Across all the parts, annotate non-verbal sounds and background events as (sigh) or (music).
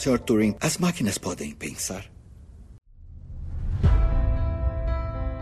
Sr. Turing, as máquinas podem pensar.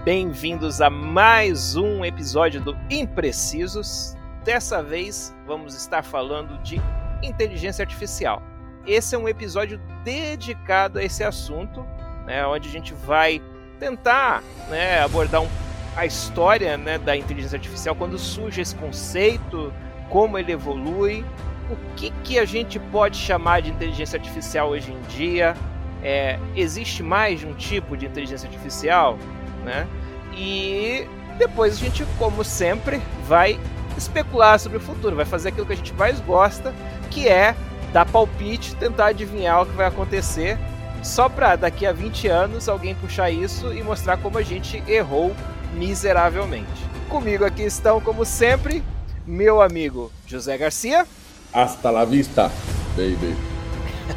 Bem-vindos a mais um episódio do Imprecisos. Dessa vez vamos estar falando de inteligência artificial. Esse é um episódio dedicado a esse assunto, né, onde a gente vai tentar né, abordar um, a história né, da inteligência artificial, quando surge esse conceito, como ele evolui, o que, que a gente pode chamar de inteligência artificial hoje em dia? É, existe mais de um tipo de inteligência artificial, né? E depois a gente, como sempre, vai especular sobre o futuro, vai fazer aquilo que a gente mais gosta, que é dar palpite, tentar adivinhar o que vai acontecer, só para daqui a 20 anos alguém puxar isso e mostrar como a gente errou miseravelmente. Comigo aqui estão, como sempre, meu amigo José Garcia. Hasta la vista, baby.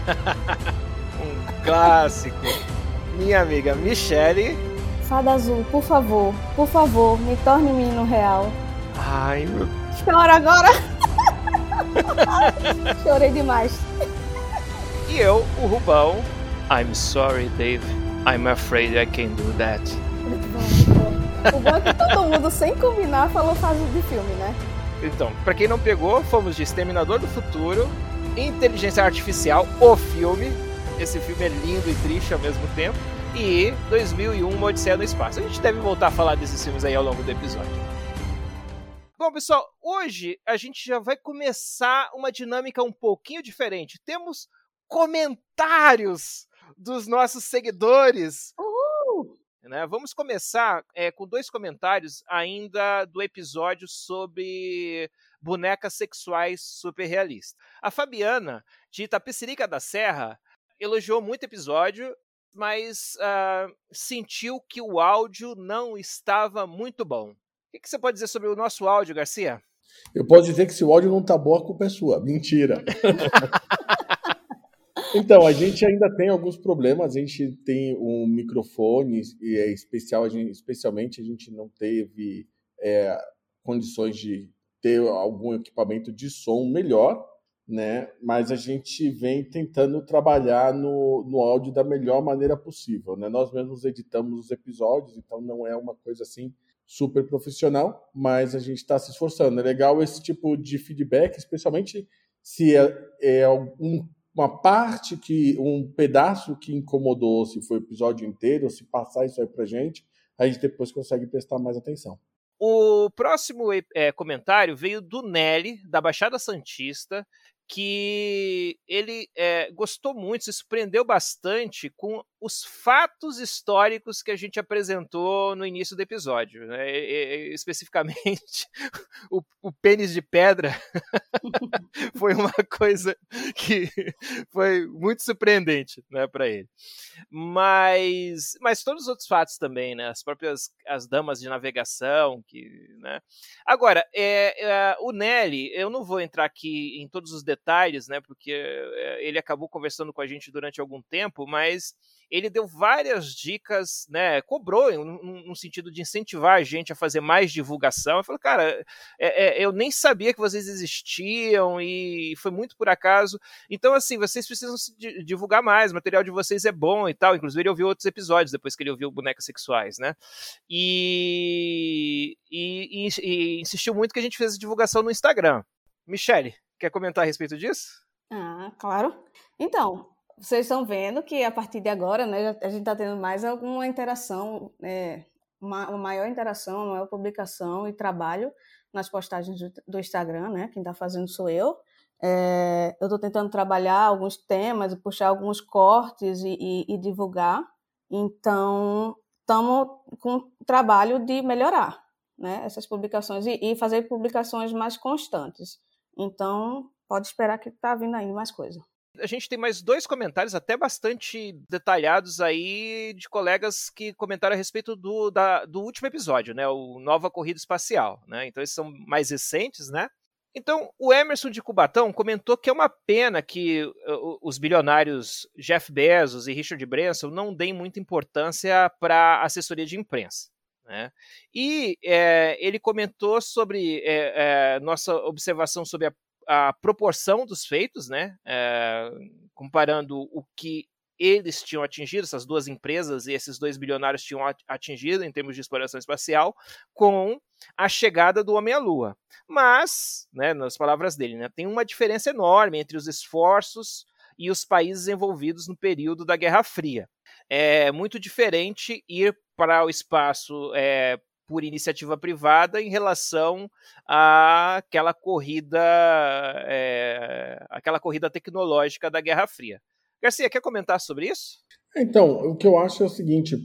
(laughs) um clássico. Minha amiga Michele. Fada Azul, por favor, por favor, me torne um menino real. Ai, meu. Chora agora! (laughs) Chorei demais. E eu, o Rubão. I'm sorry, Dave. I'm afraid I can't do that. O bom é que todo mundo, sem combinar, falou fase de filme, né? Então, para quem não pegou, fomos de Exterminador do Futuro, Inteligência Artificial, o filme. Esse filme é lindo e triste ao mesmo tempo. E 2001, Uma Odisseia no Espaço. A gente deve voltar a falar desses filmes aí ao longo do episódio. Bom, pessoal, hoje a gente já vai começar uma dinâmica um pouquinho diferente. Temos comentários dos nossos seguidores. Uhul! Né? Vamos começar é, com dois comentários ainda do episódio sobre bonecas sexuais super realistas. A Fabiana, de Itapecerica da Serra, elogiou muito o episódio, mas uh, sentiu que o áudio não estava muito bom. O que, você pode dizer sobre o nosso áudio, Garcia? Eu posso dizer que se o áudio não tá bom, a culpa é sua. Mentira. (laughs) Então, a gente ainda tem alguns problemas. A gente tem um microfone e é especial, a gente, especialmente a gente não teve é, condições de ter algum equipamento de som melhor, né? Mas a gente vem tentando trabalhar no, no áudio da melhor maneira possível, né? Nós mesmos editamos os episódios, então não é uma coisa assim super profissional, mas a gente está se esforçando. É legal esse tipo de feedback, especialmente se é, é um uma parte que, um pedaço que incomodou, se foi o episódio inteiro, se passar isso aí pra gente, a gente depois consegue prestar mais atenção. O próximo é, comentário veio do Nelly, da Baixada Santista, que ele é, gostou muito, se surpreendeu bastante com os fatos históricos que a gente apresentou no início do episódio. Né? E, e, especificamente, (laughs) o, o, pênis de pedra (laughs) foi uma coisa que foi muito surpreendente né, para ele. Mas, mas todos os outros fatos também, né? as próprias as damas de navegação. Que, né? Agora, é, é, o Nelly, eu não vou entrar aqui em todos os detalhes, né, porque é, ele acabou conversando com a gente durante algum tempo, mas ele deu várias dicas, né? Cobrou no, sentido de incentivar a gente a fazer mais divulgação. Eu falei, cara, é, é, eu nem sabia que vocês existiam e foi muito por acaso. Então, assim, vocês precisam divulgar mais, o material de vocês é bom e tal. Inclusive, ele ouviu outros episódios depois que ele ouviu Bonecas Sexuais, né? E, e, e, e insistiu muito que a gente fez a divulgação no Instagram. Michele, quer comentar a respeito disso? Ah, claro. Então, vocês estão vendo que a partir de agora, né, a gente está tendo mais alguma interação, é, uma, uma, maior interação, uma maior publicação e trabalho nas postagens do, do Instagram, né? Quem está fazendo sou eu. É, eu estou tentando trabalhar alguns temas, puxar alguns cortes e, e, e divulgar. Então, estamos com trabalho de melhorar né, essas publicações e, e fazer publicações mais constantes. Então, pode esperar que está vindo aí mais coisa. A gente tem mais dois comentários, até bastante detalhados aí, de colegas que comentaram a respeito do, da, do último episódio, né? O Nova Corrida Espacial, né? Então, esses são mais recentes, né? Então, o Emerson de Cubatão comentou que é uma pena que os bilionários Jeff Bezos e Richard Branson não deem muita importância para a assessoria de imprensa. Né? E é, ele comentou sobre é, nossa observação sobre a a proporção dos feitos, né, comparando o que eles tinham atingido, essas duas empresas e esses dois bilionários tinham atingido em termos de exploração espacial, com a chegada do homem à Lua. Mas, né, nas palavras dele, né, tem uma diferença enorme entre os esforços e os países envolvidos no período da Guerra Fria. É muito diferente ir para o espaço é, por iniciativa privada em relação àquela corrida, é, corrida tecnológica da Guerra Fria. Garcia, quer comentar sobre isso? Então, o que eu acho é o seguinte: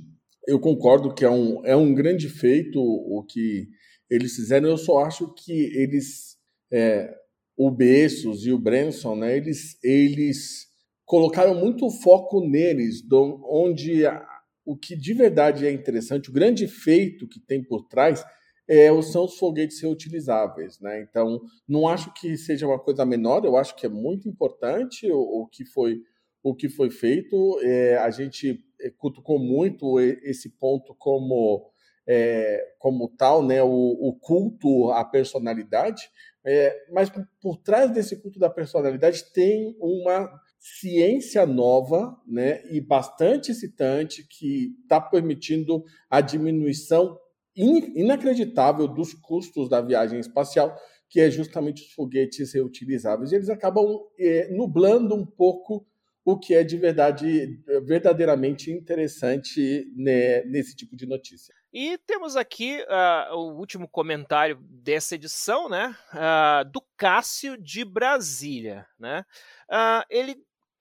eu concordo que é um, é um grande feito o que eles fizeram, eu só acho que eles, é, o Bezos e o Branson, né, eles, eles colocaram muito foco neles, do, onde a, o que de verdade é interessante, o grande feito que tem por trás é, são os foguetes reutilizáveis. Né? Então, não acho que seja uma coisa menor, eu acho que é muito importante o, o que foi o que foi feito. É, a gente é, cutucou muito esse ponto como, é, como tal, né, o, o culto à personalidade, é, mas por, por, trás desse culto da personalidade tem uma ciência nova né, e bastante excitante que está permitindo a diminuição in, inacreditável dos custos da viagem espacial, que é justamente os foguetes reutilizáveis. Eles acabam é, nublando um pouco o que é de verdade verdadeiramente interessante né, nesse tipo de notícia. E temos aqui uh, o último comentário dessa edição, né, uh, do Cássio de Brasília, né? Uh, ele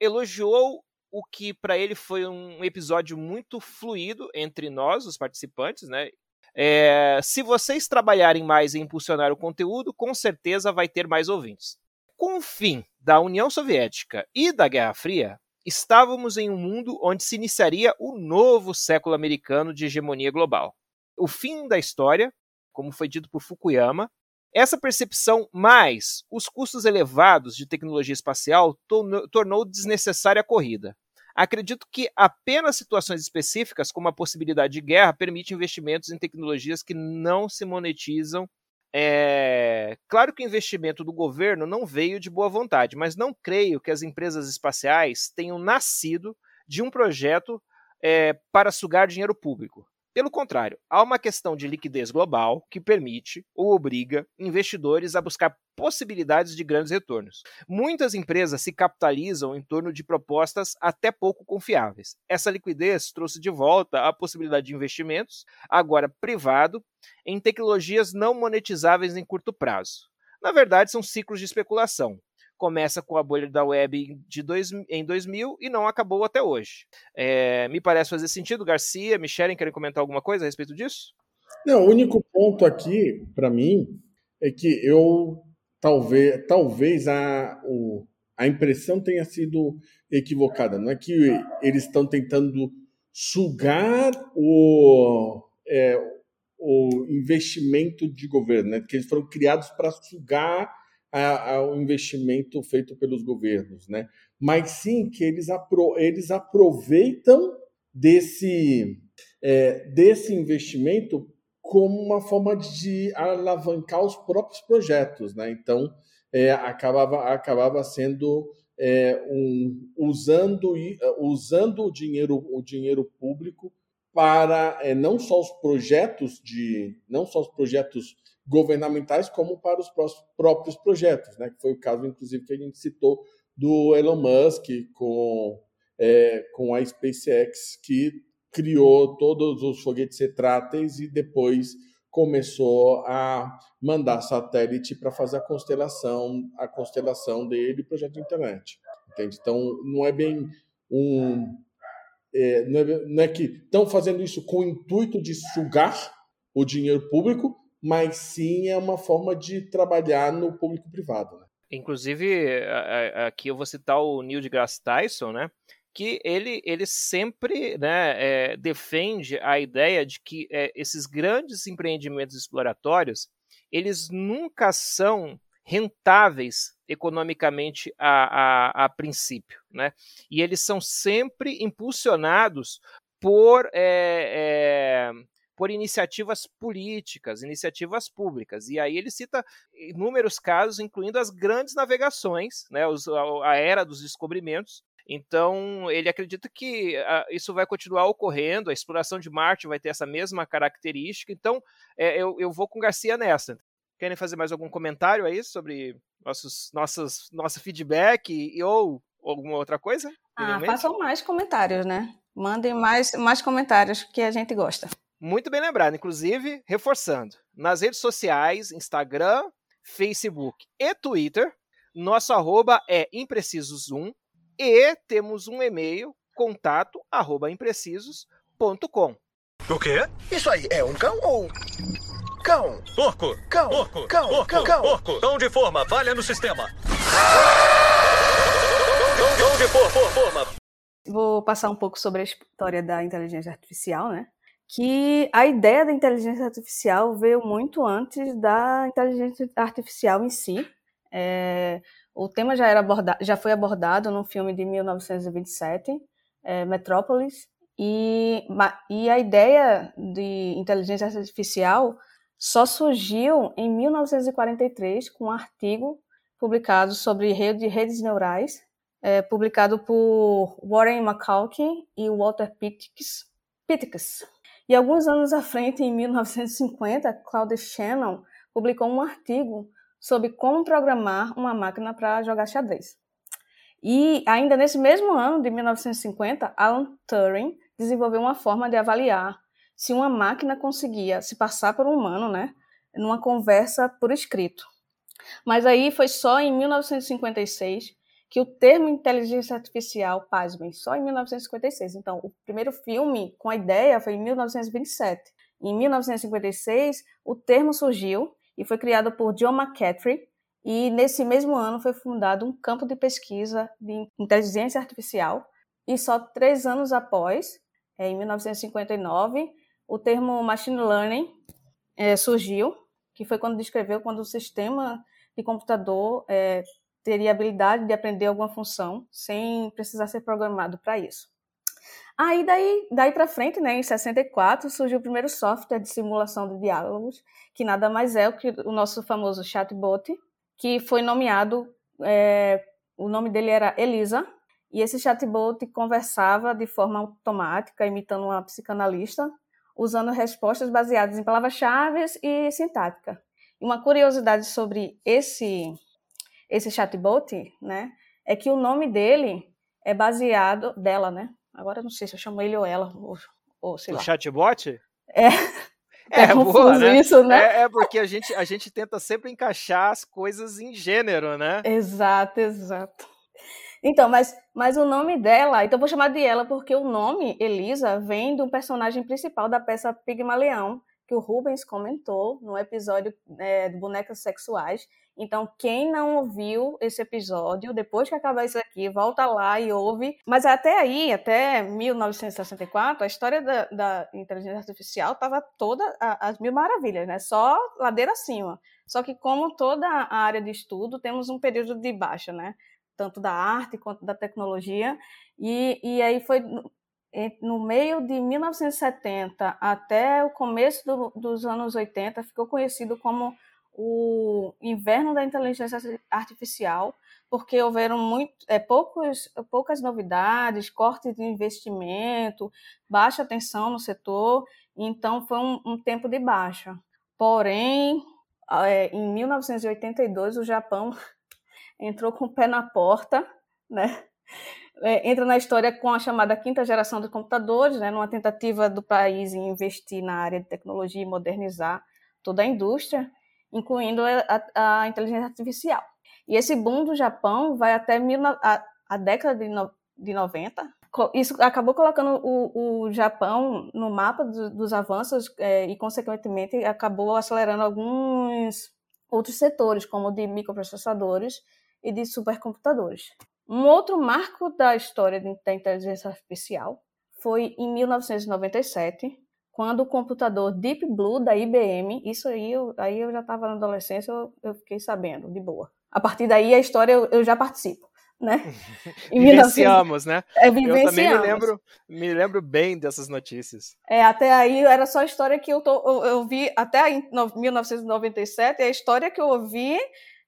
elogiou o que para ele foi um episódio muito fluido entre nós, os participantes, né? É, se vocês trabalharem mais em impulsionar o conteúdo, com certeza vai ter mais ouvintes. Com o fim da União Soviética e da Guerra Fria, estávamos em um mundo onde se iniciaria o novo século americano de hegemonia global. O fim da história, como foi dito por Fukuyama, essa percepção mais os custos elevados de tecnologia espacial tornou desnecessária a corrida. Acredito que apenas situações específicas, como a possibilidade de guerra, permitem investimentos em tecnologias que não se monetizam é, claro que o investimento do governo não veio de boa vontade, mas não creio que as empresas espaciais tenham nascido de um projeto é, para sugar dinheiro público. Pelo contrário, há uma questão de liquidez global que permite ou obriga investidores a buscar possibilidades de grandes retornos. Muitas empresas se capitalizam em torno de propostas até pouco confiáveis. Essa liquidez trouxe de volta a possibilidade de investimentos, agora privado, em tecnologias não monetizáveis em curto prazo. Na verdade, são ciclos de especulação começa com a bolha da web de dois, em 2000 e não acabou até hoje. É, me parece fazer sentido. Garcia, Michelen, querem comentar alguma coisa a respeito disso? Não, o único ponto aqui, para mim, é que eu talvez, talvez a, o, a impressão tenha sido equivocada. Não é que eles estão tentando sugar o, é, o investimento de governo, né? que eles foram criados para sugar ao investimento feito pelos governos, né? mas sim que eles, apro eles aproveitam desse, é, desse investimento como uma forma de alavancar os próprios projetos. Né? Então, é, acabava, acabava sendo é, um, usando, usando o, dinheiro, o dinheiro público para é, não só os projetos de não só os projetos governamentais como para os próprios projetos, né? Que foi o caso, inclusive, que a gente citou do Elon Musk com, é, com a SpaceX, que criou todos os foguetes retráteis e depois começou a mandar satélite para fazer a constelação, a constelação dele, projeto de internet. Entende? Então, não é bem um. É, não, é, não é que estão fazendo isso com o intuito de sugar o dinheiro público, mas sim é uma forma de trabalhar no público privado. Né? Inclusive, aqui eu vou citar o Neil deGrasse Tyson, né? que ele, ele sempre né, é, defende a ideia de que é, esses grandes empreendimentos exploratórios eles nunca são rentáveis economicamente a, a, a princípio, né? E eles são sempre impulsionados por é, é, por iniciativas políticas, iniciativas públicas. E aí ele cita inúmeros casos, incluindo as grandes navegações, né, os, a, a era dos descobrimentos, Então, ele acredita que uh, isso vai continuar ocorrendo, a exploração de Marte vai ter essa mesma característica. Então, é, eu, eu vou com Garcia nessa. Querem fazer mais algum comentário aí sobre nossos, nossos, nosso feedback e, ou alguma outra coisa? Ah, façam mais comentários, né? Mandem mais, mais comentários que a gente gosta. Muito bem lembrado. Inclusive, reforçando, nas redes sociais, Instagram, Facebook e Twitter, nosso arroba é imprecisos1 e temos um e-mail, contato arroba imprecisos.com. O quê? Isso aí é um cão ou... Cão. Porco. Cão. Porco. Cão. Porco. Cão. Cão. Porco. Cão de forma. Falha no sistema. Cão, cão de for, for, forma. Vou passar um pouco sobre a história da inteligência artificial, né? Que a ideia da inteligência artificial veio muito antes da inteligência artificial em si. É, o tema já, era aborda já foi abordado no filme de 1927, é, Metrópolis, e, e a ideia de inteligência artificial só surgiu em 1943 com um artigo publicado sobre rede, redes neurais, é, publicado por Warren McCaughey e Walter. Pittix. E alguns anos à frente, em 1950, Claude Shannon publicou um artigo sobre como programar uma máquina para jogar xadrez. E ainda nesse mesmo ano, de 1950, Alan Turing desenvolveu uma forma de avaliar se uma máquina conseguia se passar por um humano, né, numa conversa por escrito. Mas aí foi só em 1956 que o termo inteligência artificial, pasmem, só em 1956. Então, o primeiro filme com a ideia foi em 1927. Em 1956, o termo surgiu e foi criado por John McCaffrey, e nesse mesmo ano foi fundado um campo de pesquisa de inteligência artificial. E só três anos após, em 1959, o termo machine learning é, surgiu, que foi quando descreveu quando o sistema de computador é, teria habilidade de aprender alguma função sem precisar ser programado para isso. Aí daí, daí para frente, né, em 64, surgiu o primeiro software de simulação de diálogos, que nada mais é que o nosso famoso chatbot, que foi nomeado, é, o nome dele era Elisa, e esse chatbot conversava de forma automática, imitando uma psicanalista, usando respostas baseadas em palavras-chave e sintática. Uma curiosidade sobre esse esse chatbot, né, é que o nome dele é baseado dela, né? Agora não sei se eu chamo ele ou ela ou, ou sei o lá. chatbot? É. É, (laughs) é boa, né? isso, né? É, é, porque a gente, a gente tenta sempre encaixar as coisas em gênero, né? Exato, exato. Então, mas, mas o nome dela, então eu vou chamar de ela porque o nome Elisa vem do personagem principal da peça Pigmaleão, que o Rubens comentou no episódio é, de Bonecas Sexuais. Então, quem não ouviu esse episódio, depois que acabar isso aqui, volta lá e ouve. Mas até aí, até 1964, a história da, da inteligência artificial estava toda às mil maravilhas, né? Só ladeira acima. Só que, como toda a área de estudo, temos um período de baixa, né? Tanto da arte quanto da tecnologia. E, e aí foi no meio de 1970 até o começo do, dos anos 80, ficou conhecido como o inverno da inteligência artificial, porque houveram muito, é, poucos, poucas novidades, cortes de investimento, baixa atenção no setor, então foi um, um tempo de baixa. Porém, é, em 1982, o Japão (laughs) entrou com o pé na porta, né? é, entra na história com a chamada quinta geração de computadores, né, numa tentativa do país em investir na área de tecnologia e modernizar toda a indústria, incluindo a, a inteligência artificial. E esse boom do Japão vai até mil, a, a década de, no, de 90. Isso acabou colocando o, o Japão no mapa do, dos avanços é, e, consequentemente, acabou acelerando alguns outros setores, como o de microprocessadores e de supercomputadores. Um outro marco da história da inteligência artificial foi em 1997, quando o computador Deep Blue da IBM, isso aí eu, aí eu já estava na adolescência, eu, eu, fiquei sabendo, de boa. A partir daí a história eu, eu já participo, né? (laughs) vivenciamos, 19... né? É, vivenciamos. Eu também me lembro, me lembro bem dessas notícias. É, até aí era só a história que eu, tô, eu, eu vi até 1997, a história que eu ouvi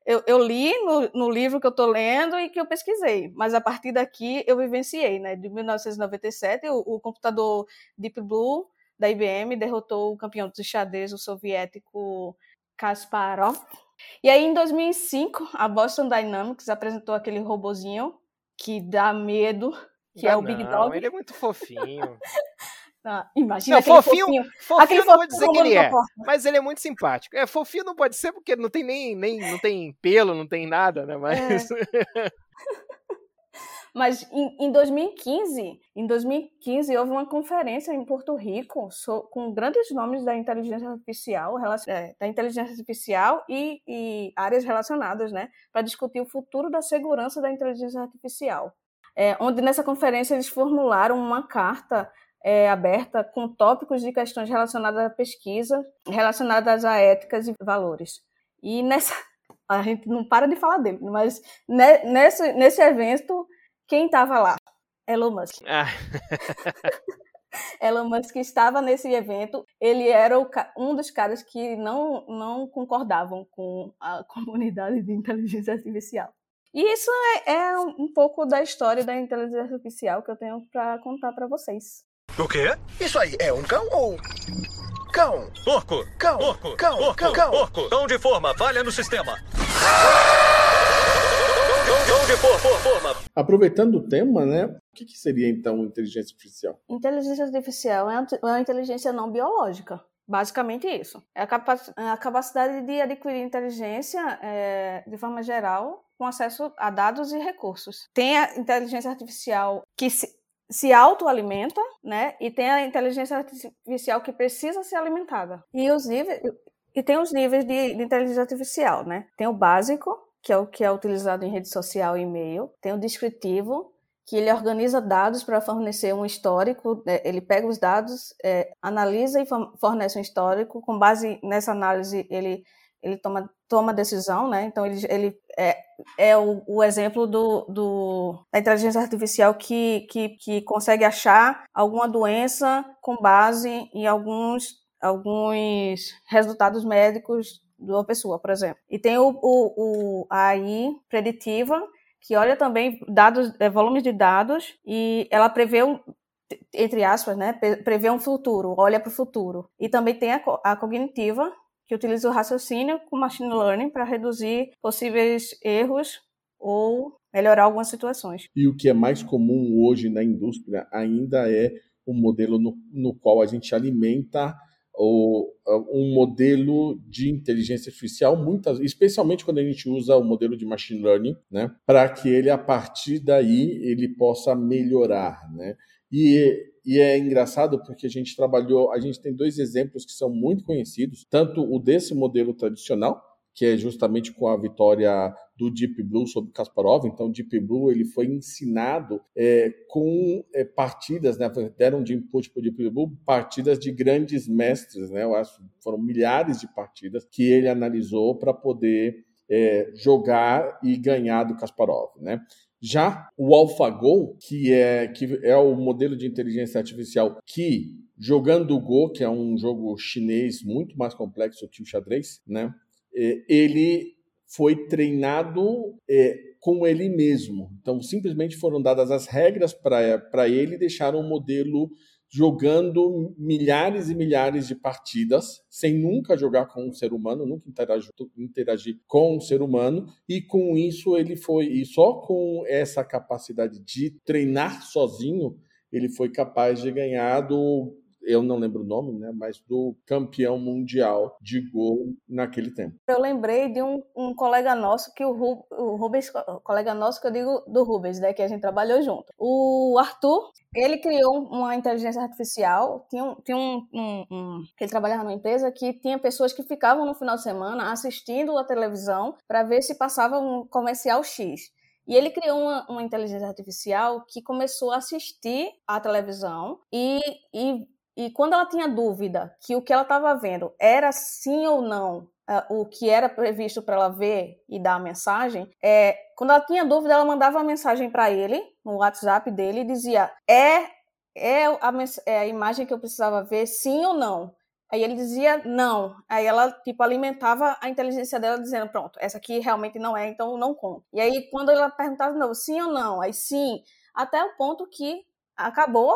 eu, eu li no, no, livro que eu estou lendo e que eu pesquisei, mas a partir daqui eu vivenciei, né? De 1997, o, o computador Deep Blue da IBM derrotou o campeão de xadrez, o soviético Kasparov. E aí, em 2005, a Boston Dynamics apresentou aquele robozinho que dá medo, que ah, é o Big não, Dog. Ele é muito fofinho. (laughs) Imagina não, fofinho, fofinho, fofinho não vou dizer que ele é, mas ele é muito simpático. É, fofinho não pode ser porque não tem nem, nem não tem pelo, não tem nada, né? Mas é. (laughs) Mas em, em, 2015, em 2015 houve uma conferência em Porto Rico so, com grandes nomes da inteligência artificial, é, da inteligência artificial e, e áreas relacionadas, né, para discutir o futuro da segurança da inteligência artificial. É, onde nessa conferência eles formularam uma carta é, aberta com tópicos de questões relacionadas à pesquisa, relacionadas a éticas e valores. E nessa (laughs) a gente não para de falar dele, mas nesse, nesse evento quem estava lá? Elon Musk. (laughs) Ah. (laughs) Elon Musk estava nesse evento, ele era o, um dos caras que não, não concordavam com a (laughs) comunidade de inteligência artificial. E isso é, é um pouco da história da inteligência artificial que eu tenho para contar para vocês. O quê? Isso aí é um cão ou cão? Porco. Cão. Porco. Cão. Porco. Cão. Cão. Porco. Cão de forma. Falha no sistema. Aproveitando o tema, né? O que, que seria então inteligência artificial? Inteligência artificial é uma inteligência não biológica. Basicamente isso. É a, capac a capacidade de adquirir inteligência é, de forma geral com acesso a dados e recursos. Tem a inteligência artificial que se, se autoalimenta, né? E tem a inteligência artificial que precisa ser alimentada. E os níveis e tem os níveis de, de inteligência artificial, né? Tem o básico, que é o que é utilizado em rede social e e-mail. Tem o descritivo, que ele organiza dados para fornecer um histórico. Né? Ele pega os dados, é, analisa e fornece um histórico. Com base nessa análise, ele, ele toma, toma decisão, né? Então, ele, ele é, é o, o exemplo do, do, da inteligência artificial que, que, que consegue achar alguma doença com base em alguns, alguns resultados médicos de uma pessoa, por exemplo. E tem o, o, o AI preditiva, que olha também dados, é, volumes de dados e ela prevê um, entre aspas, né, prevê um futuro, olha para o futuro. E também tem a, a cognitiva, que utiliza o raciocínio com machine learning para reduzir possíveis erros ou melhorar algumas situações. E o que é mais comum hoje na indústria ainda é um modelo no, no qual a gente alimenta ou um modelo de inteligência artificial, muitas, especialmente quando a gente usa o modelo de machine learning, né, para que ele a partir daí ele possa melhorar, né? E, e é engraçado porque a gente trabalhou, a gente tem dois exemplos que são muito conhecidos, tanto o desse modelo tradicional, que é justamente com a vitória do Deep Blue sobre Kasparov. Então, Deep Blue ele foi ensinado é, com é, partidas, né, deram de input para o Deep Blue partidas de grandes mestres, né, eu acho foram milhares de partidas que ele analisou para poder é, jogar e ganhar do Kasparov, né? Já o AlphaGo, que é, que é o modelo de inteligência artificial que, jogando o Go, que é um jogo chinês muito mais complexo que o xadrez, né? É, ele foi treinado é, com ele mesmo. Então, simplesmente foram dadas as regras para ele e deixaram o modelo jogando milhares e milhares de partidas, sem nunca jogar com um ser humano, nunca interagir, interagir com um ser humano, e com isso ele foi, e só com essa capacidade de treinar sozinho, ele foi capaz de ganhar do eu não lembro o nome, né, mas do campeão mundial de gol naquele tempo. Eu lembrei de um, um colega nosso, que o, Ru, o Rubens, colega nosso que eu digo do Rubens, né, que a gente trabalhou junto. O Arthur, ele criou uma inteligência artificial, tinha, um, tinha um, um, um, ele trabalhava numa empresa que tinha pessoas que ficavam no final de semana assistindo a televisão para ver se passava um comercial X. E ele criou uma, uma, inteligência artificial que começou a assistir a televisão e, e e quando ela tinha dúvida que o que ela estava vendo era sim ou não uh, o que era previsto para ela ver e dar a mensagem, é, quando ela tinha dúvida, ela mandava uma mensagem para ele, no WhatsApp dele, e dizia: é, é, a, é a imagem que eu precisava ver, sim ou não? Aí ele dizia não. Aí ela, tipo, alimentava a inteligência dela dizendo, pronto, essa aqui realmente não é, então não conta. E aí, quando ela perguntava de novo, sim ou não, aí sim, até o ponto que acabou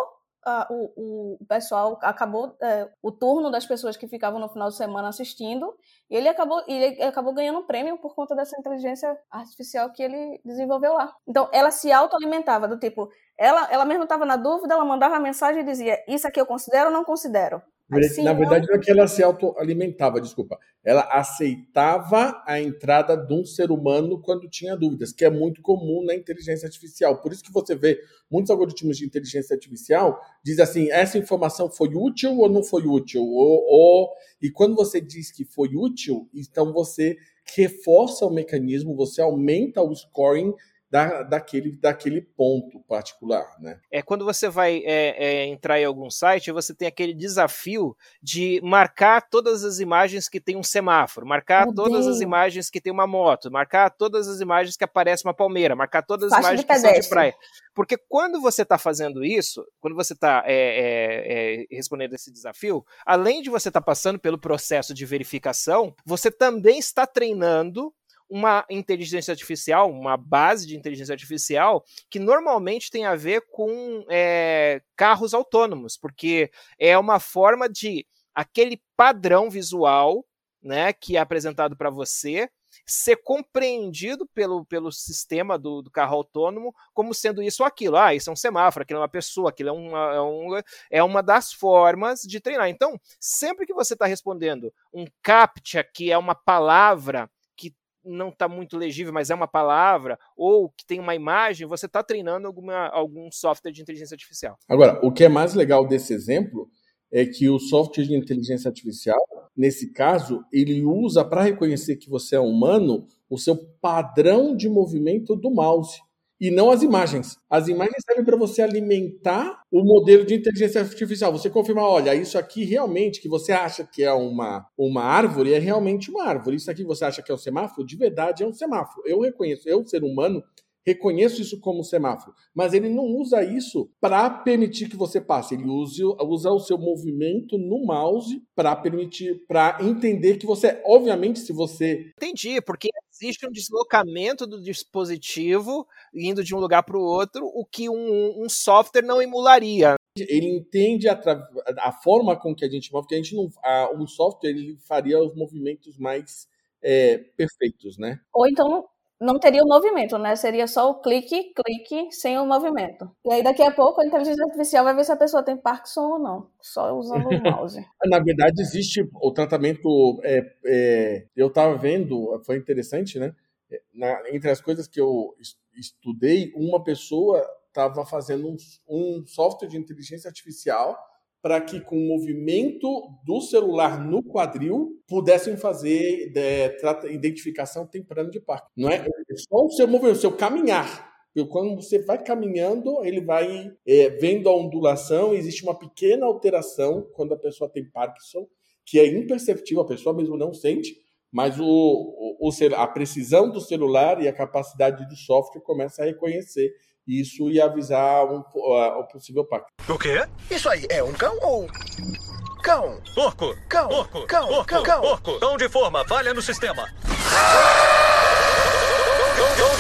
o, o pessoal acabou uh, o turno das pessoas que ficavam no final de semana assistindo e ele acabou ele acabou ganhando um prêmio por conta dessa inteligência artificial que ele desenvolveu lá. Então ela se autoalimentava do tipo ela ela mesmo estava na dúvida, ela mandava mensagem e dizia isso aqui eu considero ou não considero. Assim, Na verdade, não é que ela se autoalimentava, desculpa. Ela aceitava a entrada de um ser humano quando tinha dúvidas, que é muito comum na inteligência artificial. Por isso que você vê muitos algoritmos de inteligência artificial diz assim, essa informação foi útil ou não foi útil? Ou, ou... E quando você diz que foi útil, então você reforça o mecanismo, você aumenta o scoring da, daquele, daquele ponto particular, né? É quando você vai é, é, entrar em algum site, você tem aquele desafio de marcar todas as imagens que tem um semáforo, marcar Meu todas Deus. as imagens que tem uma moto, marcar todas as imagens que aparece uma palmeira, marcar todas as Faixa imagens que são de praia. Porque quando você está fazendo isso, quando você está é, é, é, respondendo esse desafio, além de você estar tá passando pelo processo de verificação, você também está treinando uma inteligência artificial, uma base de inteligência artificial, que normalmente tem a ver com é, carros autônomos, porque é uma forma de aquele padrão visual né, que é apresentado para você ser compreendido pelo, pelo sistema do, do, carro autônomo como sendo isso ou aquilo. Ah, isso é um semáforo, aquilo é uma pessoa, aquilo é uma, é, um, é uma das formas de treinar. Então, sempre que você está respondendo um CAPTCHA, que é uma palavra não está muito legível, mas é uma palavra, ou que tem uma imagem, você está treinando alguma, algum software de inteligência artificial. Agora, o que é mais legal desse exemplo é que o software de inteligência artificial, nesse caso, ele usa para reconhecer que você é humano o seu padrão de movimento do mouse e não as imagens. As imagens servem para você alimentar o modelo de inteligência artificial. Você confirma, olha, isso aqui realmente que você acha que é uma, uma árvore, é realmente uma árvore. Isso aqui você acha que é um semáforo, de verdade é um semáforo. Eu reconheço, eu, ser humano, reconheço isso como semáforo, mas ele não usa isso para permitir que você passe. Ele usa, usa o seu movimento no mouse para permitir, para entender que você, obviamente, se você entendi, porque existe um deslocamento do dispositivo indo de um lugar para o outro, o que um, um, software não emularia. Ele entende a, a, forma com que a gente move, que a gente não, a, um software ele faria os movimentos mais é, perfeitos, né? Ou então não teria o movimento, né? Seria só o clique, clique, sem o movimento. E aí daqui a pouco a inteligência artificial vai ver se a pessoa tem Parkinson ou não, só usando o (laughs) mouse. Na verdade, existe o tratamento. É, é, eu estava vendo, foi interessante, né? Na, entre as coisas que eu estudei, uma pessoa estava fazendo um, um software de inteligência artificial para que com o movimento do celular no quadril pudessem fazer é, identificação temprana de parque. Não é, é só o seu movimento, o seu caminhar. Quando você vai caminhando, ele vai é, vendo a ondulação, existe uma pequena alteração quando a pessoa tem Parkinson, que é imperceptível, a pessoa mesmo não sente, mas o, o, a precisão do celular e a capacidade do software começa a reconhecer isso e avisar um, uh, o possível pacto. O quê? Isso aí é um cão ou. Cão! Porco! Cão! Porco! Cão! Porco! Cão! Cão! Porco! Cão de forma, falha no sistema! Cão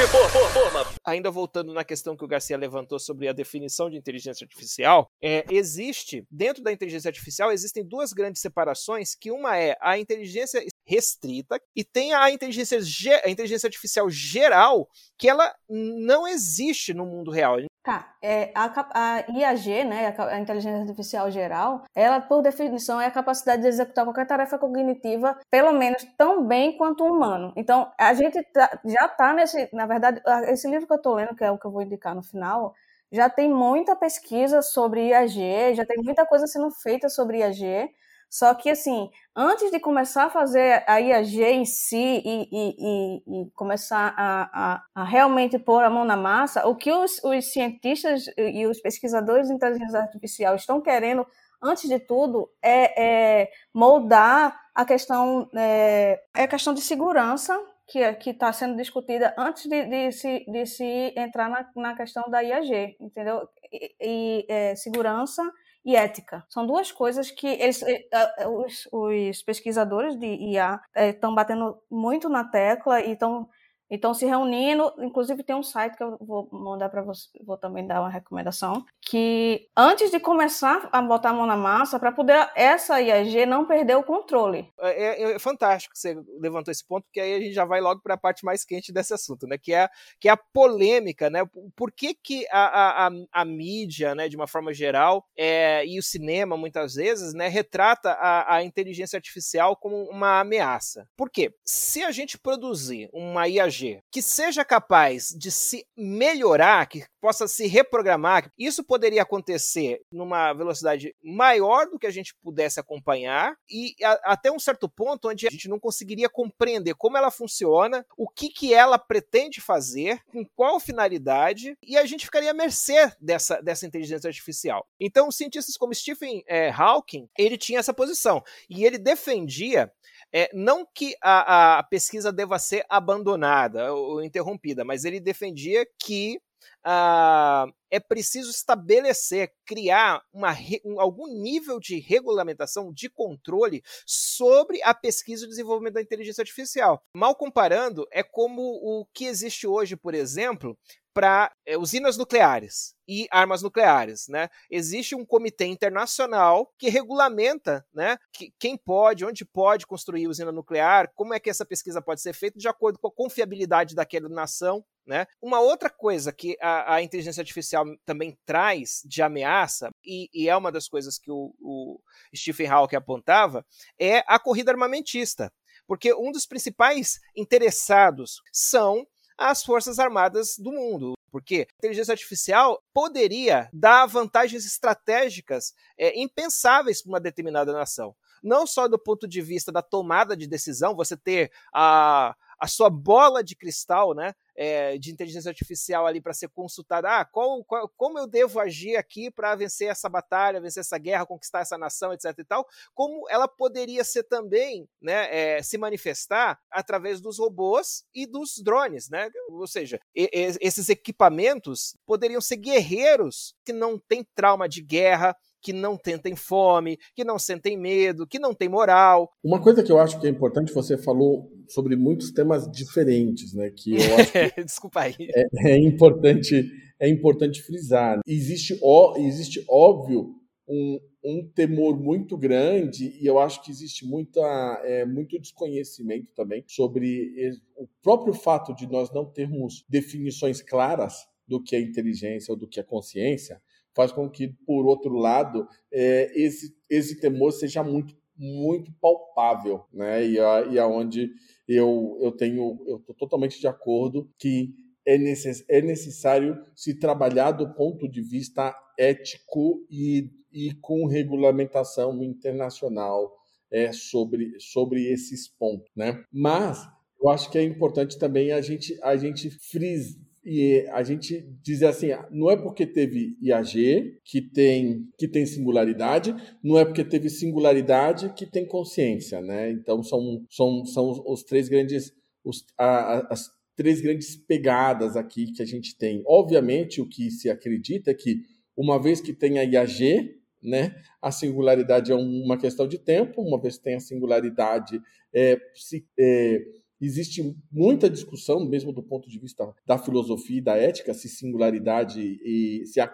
de for, for, forma! Ainda voltando na questão que o Garcia levantou sobre a definição de inteligência artificial, é, existe, dentro da inteligência artificial, existem duas grandes separações, que uma é a inteligência restrita e tem a inteligência, a inteligência artificial geral, que ela não existe no mundo real. Tá, é, a, a IAG, né, a, inteligência artificial geral, ela, por definição, é a capacidade de executar qualquer tarefa cognitiva, pelo menos tão bem quanto o humano. Então, a gente tá, já está nesse, na verdade, esse livro que eu estou lendo, que é o que eu vou indicar no final, já tem muita pesquisa sobre IAG, já tem muita coisa sendo feita sobre IAG, só que, assim, antes de começar a fazer a IAG em si e, e, e, e começar a, a, a, realmente pôr a mão na massa, o que os, os cientistas e os pesquisadores de inteligência artificial estão querendo, antes de tudo, é, é moldar a questão, é, é, a questão de segurança que é, está sendo discutida antes de, de, se, de se entrar na, na questão da IAG, entendeu? E, e é, segurança e ética. São duas coisas que eles, eh, eh, os, os pesquisadores de IA estão batendo muito na tecla e estão então, se reunindo, inclusive tem um site que eu vou mandar para você, vou também dar uma recomendação, que antes de começar a botar a mão na massa, para poder essa IAG não perder o controle. É, é, é, fantástico que você levantou esse ponto, porque aí a gente já vai logo para a parte mais quente desse assunto, né? Que é, que é a polêmica, né? Por que, que a, a, a mídia, né, de uma forma geral, é, e o cinema, muitas vezes, né, retrata a, a inteligência artificial como uma ameaça? Por quê? Se a gente produzir uma IAG que seja capaz de se melhorar, que possa se reprogramar. Isso poderia acontecer numa velocidade maior do que a gente pudesse acompanhar e a, até um certo ponto onde a gente não conseguiria compreender como ela funciona, o que, que ela pretende fazer, com qual finalidade, e a gente ficaria à mercê dessa, dessa inteligência artificial. Então, cientistas como Stephen é, Hawking, ele tinha essa posição e ele defendia é, não que a, a pesquisa deva ser abandonada ou interrompida, mas ele defendia que ah, é preciso estabelecer, criar uma, um, algum nível de regulamentação, de controle sobre a pesquisa e desenvolvimento da inteligência artificial. Mal comparando, é como o que existe hoje, por exemplo, para é, usinas nucleares e armas nucleares, né? Existe um comitê internacional que regulamenta, né, que, quem pode, onde pode construir usina nuclear, como é que essa pesquisa pode ser feita de acordo com a confiabilidade daquela nação, né? Uma outra coisa que a, a inteligência artificial também traz de ameaça, e, e é uma das coisas que o, o Stephen Hawking apontava, é a corrida armamentista. Porque um dos principais interessados são as forças armadas do mundo. Porque a inteligência artificial poderia dar vantagens estratégicas é, impensáveis para uma determinada nação. Não só do ponto de vista da tomada de decisão, você ter a, a sua bola de cristal, né? é, de inteligência artificial ali para ser consultada. Ah, qual, qual, como eu devo agir aqui para vencer essa batalha, vencer essa guerra, conquistar essa nação, etc. e tal. Como ela poderia ser também, né, é, se manifestar através dos robôs e dos drones, né? Ou seja, e, e, esses equipamentos poderiam ser guerreiros que não têm trauma de guerra, que não tentem fome, que não sentem medo, que não têm moral. Uma coisa que eu acho que é importante, você falou sobre muitos temas diferentes, né? Que eu acho que (laughs) Desculpa aí. É, é, importante, é importante frisar. Existe, ó, existe óbvio um, um temor muito grande e eu acho que existe muita, é, muito desconhecimento também sobre o próprio fato de nós não termos definições claras do que é inteligência ou do que é consciência faz com que, por outro lado, é, esse, esse temor seja muito, muito palpável, né? E, a, e aonde eu, eu tenho, eu estou totalmente de acordo que é, necess, é necessário se trabalhar do ponto de vista ético e, e com regulamentação internacional é, sobre, sobre esses pontos, né? Mas eu acho que é importante também a gente, a gente frisar e a gente dizer assim, não é porque teve IAG que tem que tem singularidade, não é porque teve singularidade que tem consciência, né? Então são são, são os três grandes os, a, as três grandes pegadas aqui que a gente tem. Obviamente o que se acredita é que uma vez que tem a IAG, né, a singularidade é uma questão de tempo, uma vez que tem a singularidade é, se, é Existe muita discussão, mesmo do ponto de vista da filosofia e da ética, se singularidade e se a,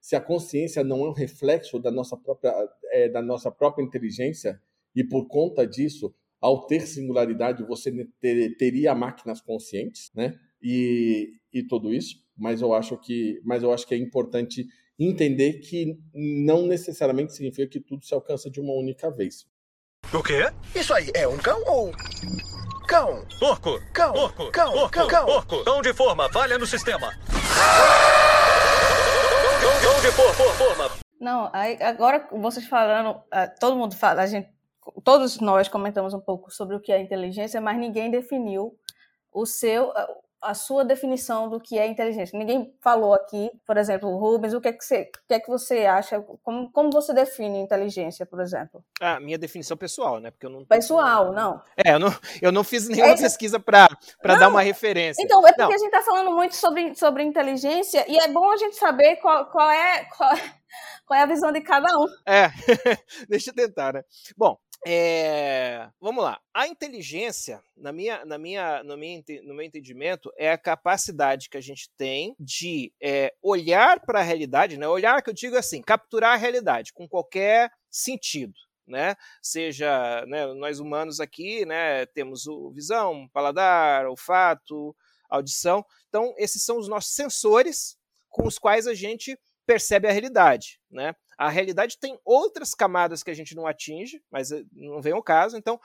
se a consciência não é um reflexo da nossa própria, é, da nossa própria inteligência, e por conta disso, ao ter singularidade, você ter, teria máquinas conscientes, né? E, e tudo isso. Mas eu acho que, mas eu acho que é importante entender que não necessariamente significa que tudo se alcança de uma única vez. O quê? Isso aí é um cão ou Cão. Porco. Cão. Porco. Cão. Porco. Cão. Cão. Porco. Cão de forma. Falha no sistema. Cão de for, for, forma. Não, aí, agora vocês falando, ah, todo mundo fala, a gente, todos nós comentamos um pouco sobre o que é inteligência, mas ninguém definiu o seu, ah, a sua definição do que é inteligência. Ninguém falou aqui, por exemplo, Rubens, o que é que você, o que é que você acha, como, como você define inteligência, por exemplo? Ah, minha definição pessoal, né? Porque eu não Pessoal, não. É, eu não, eu não fiz nenhuma é, pesquisa para dar uma referência. Então, é porque não. a gente está falando muito sobre, sobre inteligência e é bom a gente saber qual, qual é qual, qual é a visão de cada um. É, (laughs) deixa eu tentar, né? Bom, é, vamos lá. A inteligência, na minha, na minha, no, meu, no meu entendimento, é a capacidade que a gente tem de é, olhar para a realidade, né? Olhar que eu digo assim, capturar a realidade com qualquer sentido. Né? Seja né, nós humanos aqui, né, temos o visão, paladar, olfato, audição. Então, esses são os nossos sensores com os quais a gente percebe a realidade, né? A realidade tem outras camadas que a gente não atinge, mas eh, não vem o caso. Então,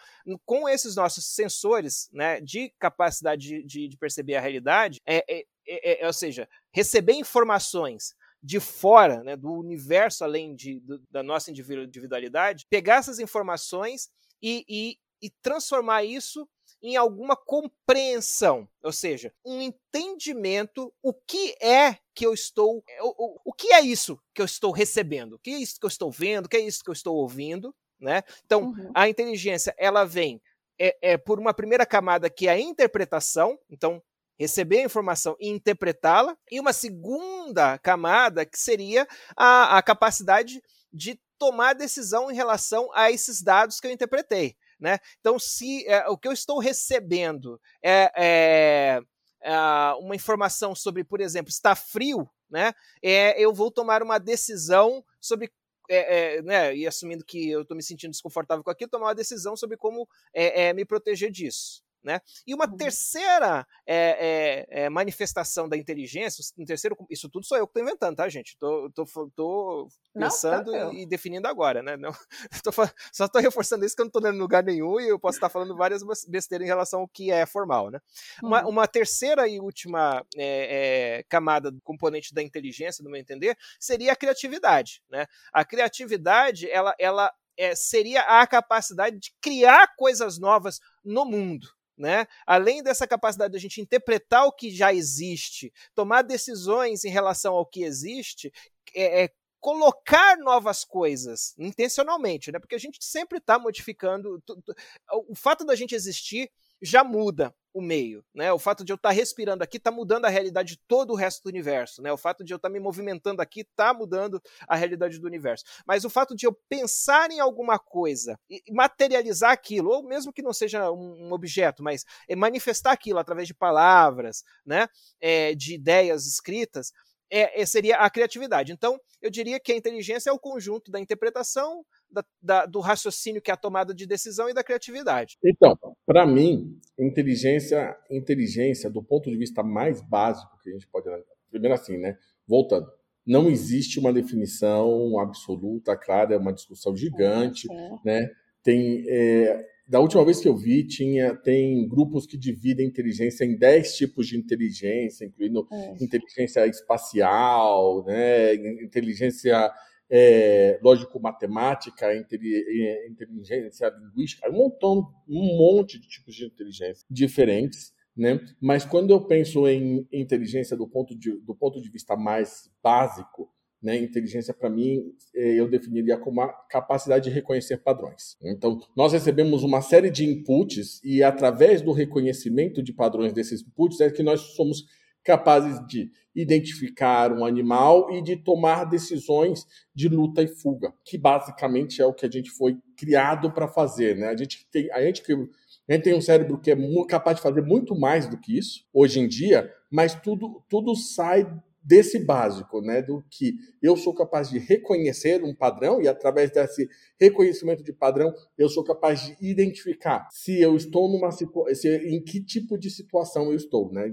com esses nossos sensores né, de capacidade de, de perceber a realidade, é, é, é, é, ou seja, receber informações de fora, né, do universo além de, do, da nossa individualidade, pegar essas informações e, e, e transformar isso em alguma compreensão, ou seja, um entendimento o que é que eu estou, é, o, o, o que é isso que eu estou recebendo, o que é isso que eu estou vendo, o que é isso que eu estou ouvindo, né? Então, uhum. a inteligência ela vem é, é, por uma primeira camada que é a interpretação, então receber a informação e interpretá-la, e uma segunda camada que seria a, a capacidade de tomar decisão em relação a esses dados que eu interpretei. Né? Então, se é, o que eu estou recebendo é, é, é, uma informação sobre, por exemplo, está frio, né? É, eu vou tomar uma decisão sobre é, é, né, e assumindo que eu estou me sentindo desconfortável com aquilo, tomar uma decisão sobre como é, é me proteger disso. Né? E uma uhum. terceira é, é, é, manifestação da inteligência, um terceiro, isso tudo sou eu que estou inventando, tá, gente? Tô, tô, tô pensando não, tá e definindo agora, né? Não, (laughs) tô, só estou reforçando isso que eu não estou dando lugar nenhum e eu posso estar falando várias besteiras em relação ao que é formal, né? Uhum. Uma, uma, terceira e última é, é, camada do componente da inteligência, no meu entender, seria a criatividade, né? A criatividade, ela, ela é, seria a capacidade de criar coisas novas no mundo, né? Além dessa capacidade de a gente interpretar o que já existe, tomar decisões em relação ao que existe, é, é colocar novas coisas intencionalmente, né? Porque a gente sempre está modificando. O fato da gente existir já muda o meio, né? O fato de eu estar tá respirando aqui está mudando a realidade de todo o resto do universo, né? O fato de eu estar tá me movimentando aqui está mudando a realidade do universo. Mas o fato de eu pensar em alguma coisa e materializar aquilo, ou mesmo que não seja um, objeto, mas é manifestar aquilo através de palavras, né? É, de ideias escritas, é, é, seria a criatividade. Então, eu diria que a inteligência é o conjunto da interpretação, da, da, do raciocínio que é a tomada de decisão e da criatividade. Então, para mim, inteligência, inteligência, do ponto de vista mais básico que a gente pode. Primeiro, assim, né? Voltando. Não existe uma definição absoluta, clara, é uma discussão gigante, né? Tem, é, da última vez que eu vi, tinha, tem grupos que dividem inteligência em 10 tipos de inteligência, incluindo é. inteligência espacial, né, inteligência é, lógico-matemática, é, inteligência linguística, um montão, um monte de tipos de inteligência diferentes. Né? Mas quando eu penso em inteligência do ponto de, do ponto de vista mais básico, né? Inteligência, para mim, é, eu definiria como a capacidade de reconhecer padrões. Então, nós recebemos uma série de inputs e, através do reconhecimento de padrões desses inputs, é que nós somos capazes de identificar um animal e de tomar decisões de luta e fuga, que basicamente é o que a gente foi criado para fazer. Né? A, gente tem, a, gente, a gente tem um cérebro que é capaz de fazer muito mais do que isso hoje em dia, mas tudo, tudo sai desse básico, né, do que eu sou capaz de reconhecer um padrão e através desse reconhecimento de padrão eu sou capaz de identificar se eu estou numa situação, em que tipo de situação eu estou, né?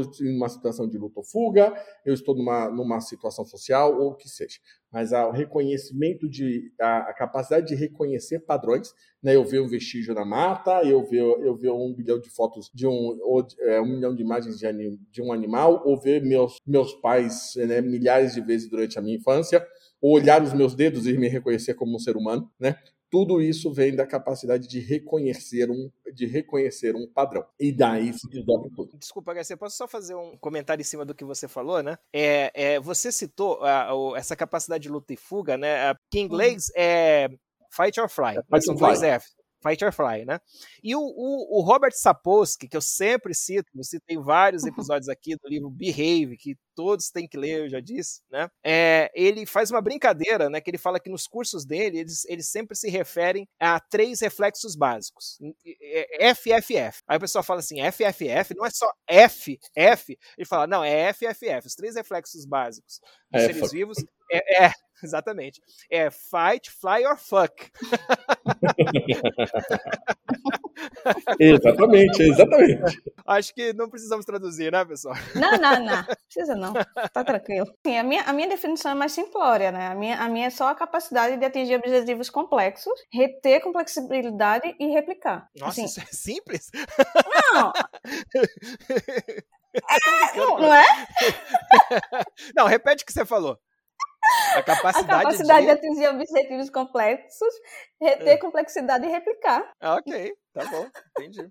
Estou em uma situação de luta ou fuga, eu estou numa, numa situação social ou o que seja. Mas o reconhecimento de a, a, capacidade de reconhecer padrões, né? Eu ver um vestígio na mata, eu ver eu ver um milhão de fotos de um ou, é, um milhão de imagens de, de um animal, ou ver meus meus pais né, milhares de vezes durante a minha infância, ou olhar os meus dedos e me reconhecer como um ser humano, né? Tudo isso vem da capacidade de reconhecer um, de reconhecer um padrão. E daí se desdobra tudo. Desculpa, Garcia, posso só fazer um comentário em cima do que você falou, né? É, é você citou a, a, essa capacidade de luta e fuga, né? Que em inglês é fight or fly. É fight or fly. Fight or Fly, né? E o, o, o, Robert Sapolsky, que eu sempre cito, eu citei vários (laughs) episódios aqui do livro Behave, que todos têm que ler, eu já disse, né? É, ele faz uma brincadeira, né? Que ele fala que nos cursos dele, eles, eles sempre se referem a três reflexos básicos. FFF. Aí o pessoal fala assim, FFF, não é só F, F. Ele fala, não, é FFF, os três reflexos básicos dos é, seres vivos. É, é, exatamente. É fight, fly or fuck. (laughs) exatamente, exatamente. Acho que não precisamos traduzir, né, pessoal? Não, não, não. Precisa não. Tá tranquilo. Sim, a, minha, a minha definição é mais simplória, né? A minha, a minha é só a capacidade de atingir objetivos complexos, reter complexibilidade e replicar. Nossa, assim, isso é simples? Não! (laughs) É, não, não é? não, repete o que você falou. (laughs) A capacidade, a capacidade de... de... atingir objetivos complexos, reter é. complexidade e replicar. Ah, ok, tá bom, entendi.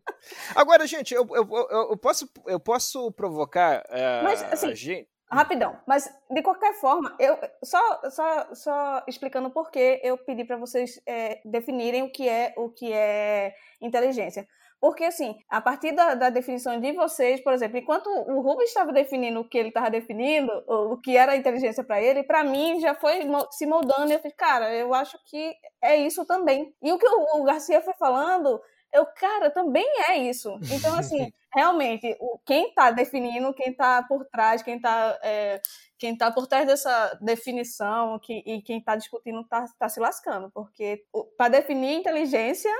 Agora, gente, eu, eu, eu, posso, eu posso provocar uh, Mas, assim, a gente. Rapidão, mas de qualquer forma, eu só, só, só explicando por que eu pedi para vocês é, definirem o que é o que é inteligência. Porque, assim, a partir da, da, definição de vocês, por exemplo, enquanto o Rubens estava definindo o que ele estava definindo, o, que era a inteligência para ele, para mim já foi se moldando. E eu falei, cara, eu acho que é isso também. E o que o, o Garcia foi falando, eu, cara, também é isso. Então, assim, (laughs) realmente, o, quem está definindo, quem está por trás, quem está é, quem tá por trás dessa definição que, e quem está discutindo está tá se lascando. Porque para definir inteligência,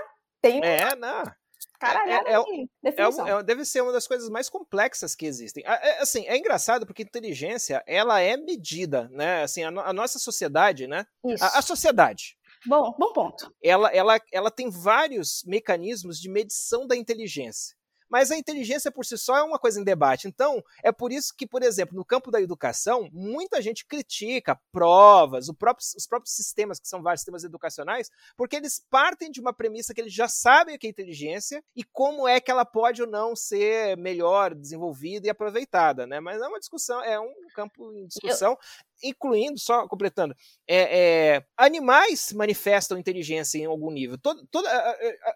tem. É, não. Caralho, é, é, é, é, deve ser uma das coisas mais complexas que existem. É, assim, é engraçado porque inteligência, ela é medida, né? Assim, a, a nossa sociedade, né? A, a, sociedade. Bom, bom ponto. Ela, ela, ela tem vários mecanismos de medição da inteligência. Mas a inteligência por si só é uma coisa em debate. Então, é por isso que, por exemplo, no campo da educação, muita gente critica provas, próprio, os próprios sistemas, que são vários sistemas educacionais, porque eles partem de uma premissa que eles já sabem o que é inteligência e como é que ela pode ou não ser melhor desenvolvida e aproveitada, né? Mas é uma discussão, é um campo em discussão. Eu incluindo, só completando, é, é, animais manifestam inteligência em algum nível. Todo,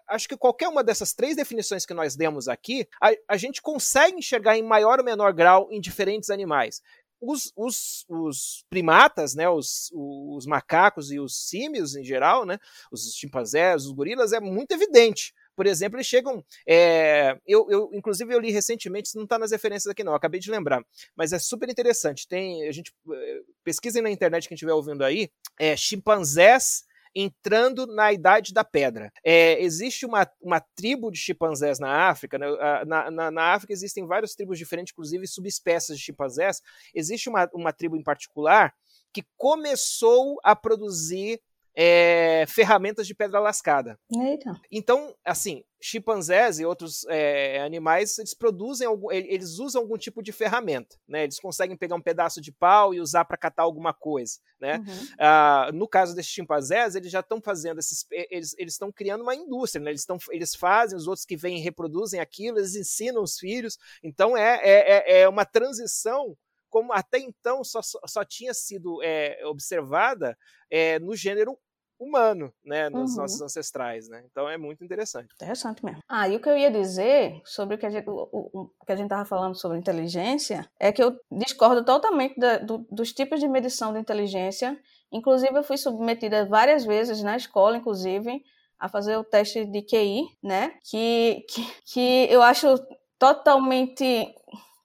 acho que qualquer uma dessas três definições que nós demos aqui, a, a gente consegue enxergar em maior ou menor grau em diferentes animais. Os, os, os, primatas, né, os, os macacos e os símios em geral, né, os chimpanzés, os gorilas, é muito evidente por exemplo, eles chegam. É, eu, eu, inclusive, eu li recentemente, isso não está nas referências aqui, não, acabei de lembrar. Mas é super interessante. Tem. A gente. Eh, pesquisem na internet quem estiver ouvindo aí. É, chimpanzés entrando na Idade da Pedra. É, existe uma, uma tribo de chimpanzés na África. Né? Na, na, na, África existem várias tribos diferentes, inclusive subespécies de chimpanzés. Existe uma, uma tribo em particular que começou a produzir é, ferramentas de pedra lascada. Eita. Então, assim, chimpanzés e outros é, animais, eles produzem, algum, eles usam algum tipo de ferramenta, né? Eles conseguem pegar um pedaço de pau e usar para catar alguma coisa, né? Uhum. Ah, no caso desses chimpanzés, eles já estão fazendo esses, eles estão criando uma indústria, né? Eles estão, eles fazem, os outros que vêm reproduzem aquilo, eles ensinam os filhos. Então é, é, é, é uma transição como até então só, só tinha sido é, observada é, no gênero humano, né, nos uhum. nossos ancestrais, né? Então é muito interessante. Interessante mesmo. Ah, e o que eu ia dizer sobre o que a gente, o, o, que a gente tava falando sobre inteligência é que eu discordo totalmente da, do, dos tipos de medição de inteligência. Inclusive eu fui submetida várias vezes na escola, inclusive, a fazer o teste de QI, né? Que que, que eu acho totalmente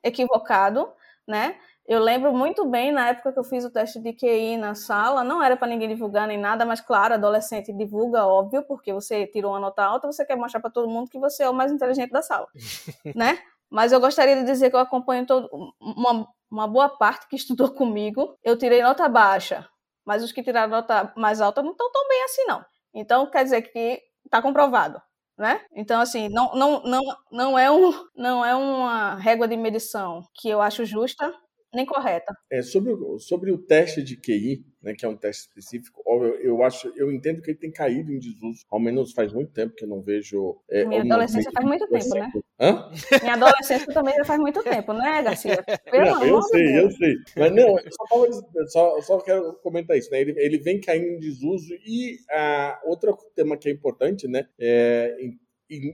equivocado, né? Eu lembro muito bem na época que eu fiz o teste de QI na sala, não era para ninguém divulgar nem nada, mas claro, adolescente divulga, óbvio, porque você tirou uma nota alta, você quer mostrar para todo mundo que você é o mais inteligente da sala, (laughs) né? Mas eu gostaria de dizer que eu acompanho todo, uma, uma boa parte que estudou (laughs) comigo. Eu tirei nota baixa, mas os que tiraram nota mais alta não estão tão bem assim, não. Então, quer dizer que está comprovado. Né? Então, assim, não, não, não, não, é um, não é uma régua de medição que eu acho justa, nem correta. É, sobre, o- sobre o teste de QI, né, que é um teste específico, eu, eu acho, eu entendo que ele tem caído em desuso. Ao menos faz muito tempo que eu não vejo. É, Minha adolescência faz muito tempo, né? Hã? Minha adolescência também já faz muito tempo, né, Garcia? (laughs) Pelo Não, eu sei, eu Deus. sei. Mas não, eu só, só, só quero comentar isso, né? Ele, ele vem caindo em desuso e ah, outro tema que é importante, né? É,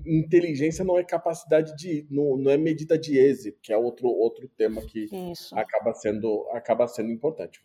inteligência não é capacidade de. Não, não é medida de êxito, que é outro, outro tema que Isso. acaba sendo, acaba sendo importante.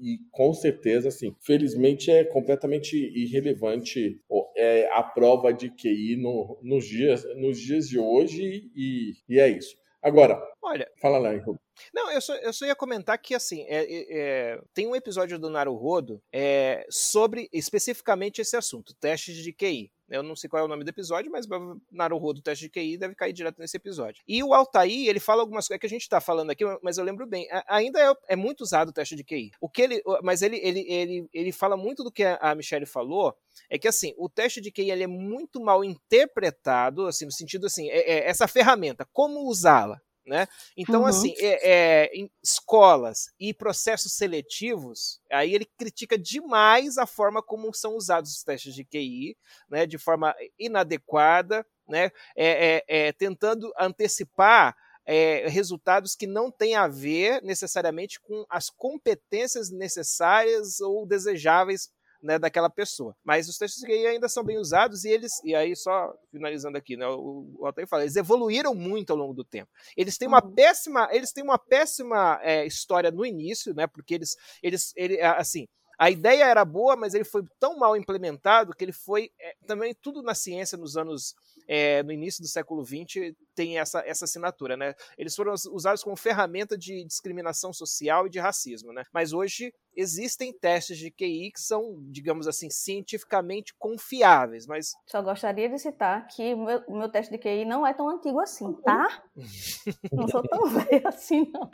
E com certeza, assim, felizmente é completamente irrelevante é, a prova de QI no, nos, dias, nos dias de hoje e, e é isso. Agora, Olha, fala lá, Henrique. Não, eu só, eu só ia comentar que, assim, é- é- é, tem um episódio do Naruhodo é, sobre especificamente esse assunto, testes de QI. Eu não sei qual é o nome do episódio, mas Naruhodo, teste de QI, deve cair direto nesse episódio. E o Altair, ele fala algumas coisas é que a gente tá falando aqui, mas eu lembro bem, ainda é, é muito usado o teste de QI. O que ele, mas ele, ele, ele, ele fala muito do que a a Michelle falou, é que assim, o teste de QI ele é muito mal interpretado, assim, no sentido assim, é- é essa ferramenta, como usá-la? Né? Então, Uhum. assim, é, é, em escolas e processos seletivos, aí ele critica demais a forma como são usados os testes de QI, né, de forma inadequada, né, é, é, é, tentando antecipar é, resultados que não têm a ver necessariamente com as competências necessárias ou desejáveis né, daquela pessoa. Mas os de QI ainda são bem usados e eles, e aí só finalizando aqui, né, o, o Altair fala, eles evoluíram muito ao longo do tempo. Eles têm uma Uhum. péssima, eles têm uma péssima é, história no início, né, porque eles, eles, ele, assim, a ideia era boa, mas ele foi tão mal implementado que ele foi é, também tudo na ciência nos anos é, no início do século XX tem essa, essa assinatura, né? Eles foram us- usados como ferramenta de discriminação social e de racismo, né? Mas hoje existem testes de QI que são, digamos assim, cientificamente confiáveis, mas Só gostaria de citar que o meu, meu teste de QI não é tão antigo assim, tá? (laughs) Não sou tão velha assim, não.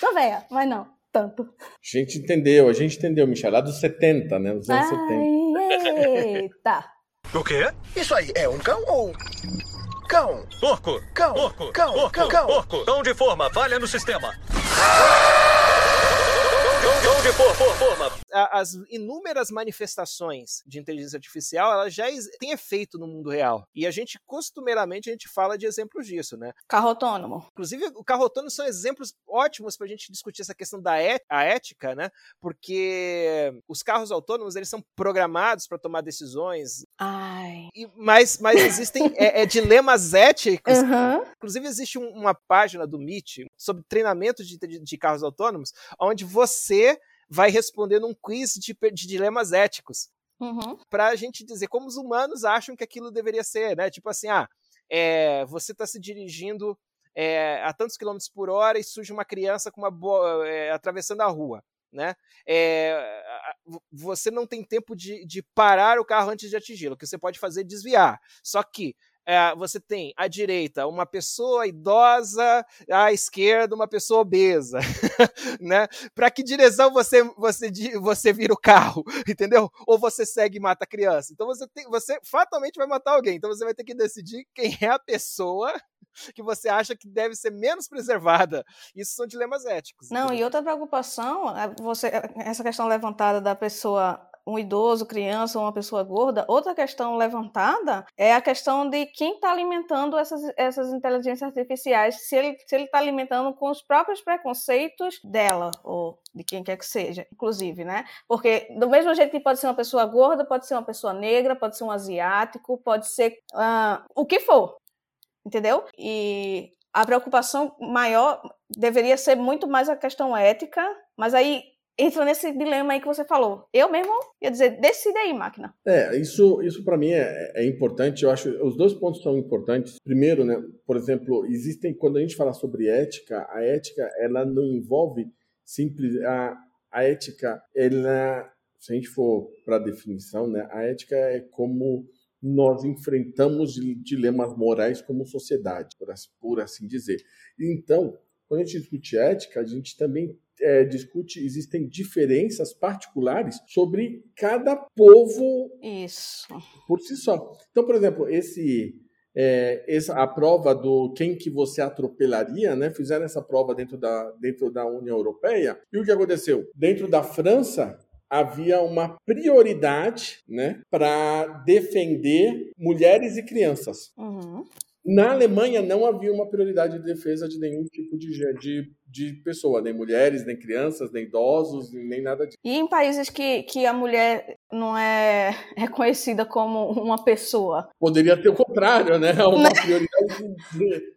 Sou velha, mas não, tanto. A gente entendeu, a gente entendeu, Michel, lá dos 70, né? Dos anos 70. Ai, eita. O quê? Isso aí é um cão ou. Cão! Porco! Cão! Porco! Cão! Porco! Cão! Cão! Porco! Cão de forma, falha no sistema. Cão, de for, for, forma. as inúmeras manifestações de inteligência artificial, elas já têm efeito no mundo real. E a gente, costumeiramente, a gente fala de exemplos disso, né? Carro autônomo. Inclusive, o carro autônomo são exemplos ótimos para a gente discutir essa questão da é- a ética, né? Porque os carros autônomos eles são programados para tomar decisões, Ai. e- mas, mas existem (laughs) é, é, dilemas éticos. Uhum. Inclusive, existe um- uma página do MIT sobre treinamento de, de- de carros autônomos, onde você vai responder num quiz de, de dilemas éticos Uhum. para a gente dizer como os humanos acham que aquilo deveria ser, né? Tipo assim, ah, é, você está se dirigindo é, a tantos quilômetros por hora e surge uma criança com uma boa, é, atravessando a rua, né? Você não tem tempo de, de parar o carro antes de atingi-lo. O que você pode fazer é desviar. Só que é, você tem à direita uma pessoa idosa, à esquerda uma pessoa obesa, (laughs) né? Para que direção você você você vira o carro, (laughs) entendeu? Ou você segue e mata a criança. Então você tem, você fatalmente vai matar alguém. Então você vai ter que decidir quem é a pessoa (laughs) que você acha que deve ser menos preservada. Isso são dilemas éticos. Não, entendeu? e outra preocupação, é você, essa questão levantada da pessoa, um idoso, criança ou uma pessoa gorda, outra questão levantada é a questão de quem está alimentando essas, essas inteligências artificiais, se ele se está alimentando com os próprios preconceitos dela, ou de quem quer que seja, inclusive, né? Porque do mesmo jeito que pode ser uma pessoa gorda, pode ser uma pessoa negra, pode ser um asiático, pode ser ah, o que for, entendeu? E a preocupação maior deveria ser muito mais a questão ética, mas aí entra nesse dilema aí que você falou. Eu mesmo ia dizer, decide aí, máquina. É, isso, isso para mim é, é importante. Eu acho os dois pontos são importantes. Primeiro, né, por exemplo, existem quando a gente fala sobre ética, a ética ela não envolve simples a, a ética, ela, se a gente for para a definição, né, a ética é como nós enfrentamos dilemas morais como sociedade, por assim, por assim dizer. Então, quando a gente discute ética, a gente também é, discute, existem diferenças particulares sobre cada povo Isso. por si só. Então, por exemplo, esse é, essa, a prova do quem que você atropelaria, né? Fizeram essa prova dentro da, dentro da União Europeia. E o que aconteceu? Dentro da França, havia uma prioridade né, para defender mulheres e crianças. Uhum. Na Alemanha não havia uma prioridade de defesa de nenhum tipo de, de, de pessoa, nem mulheres, nem crianças, nem idosos, nem nada disso. E em países que, que a mulher não é reconhecida como uma pessoa? Poderia ter o contrário, né? Uma prioridade de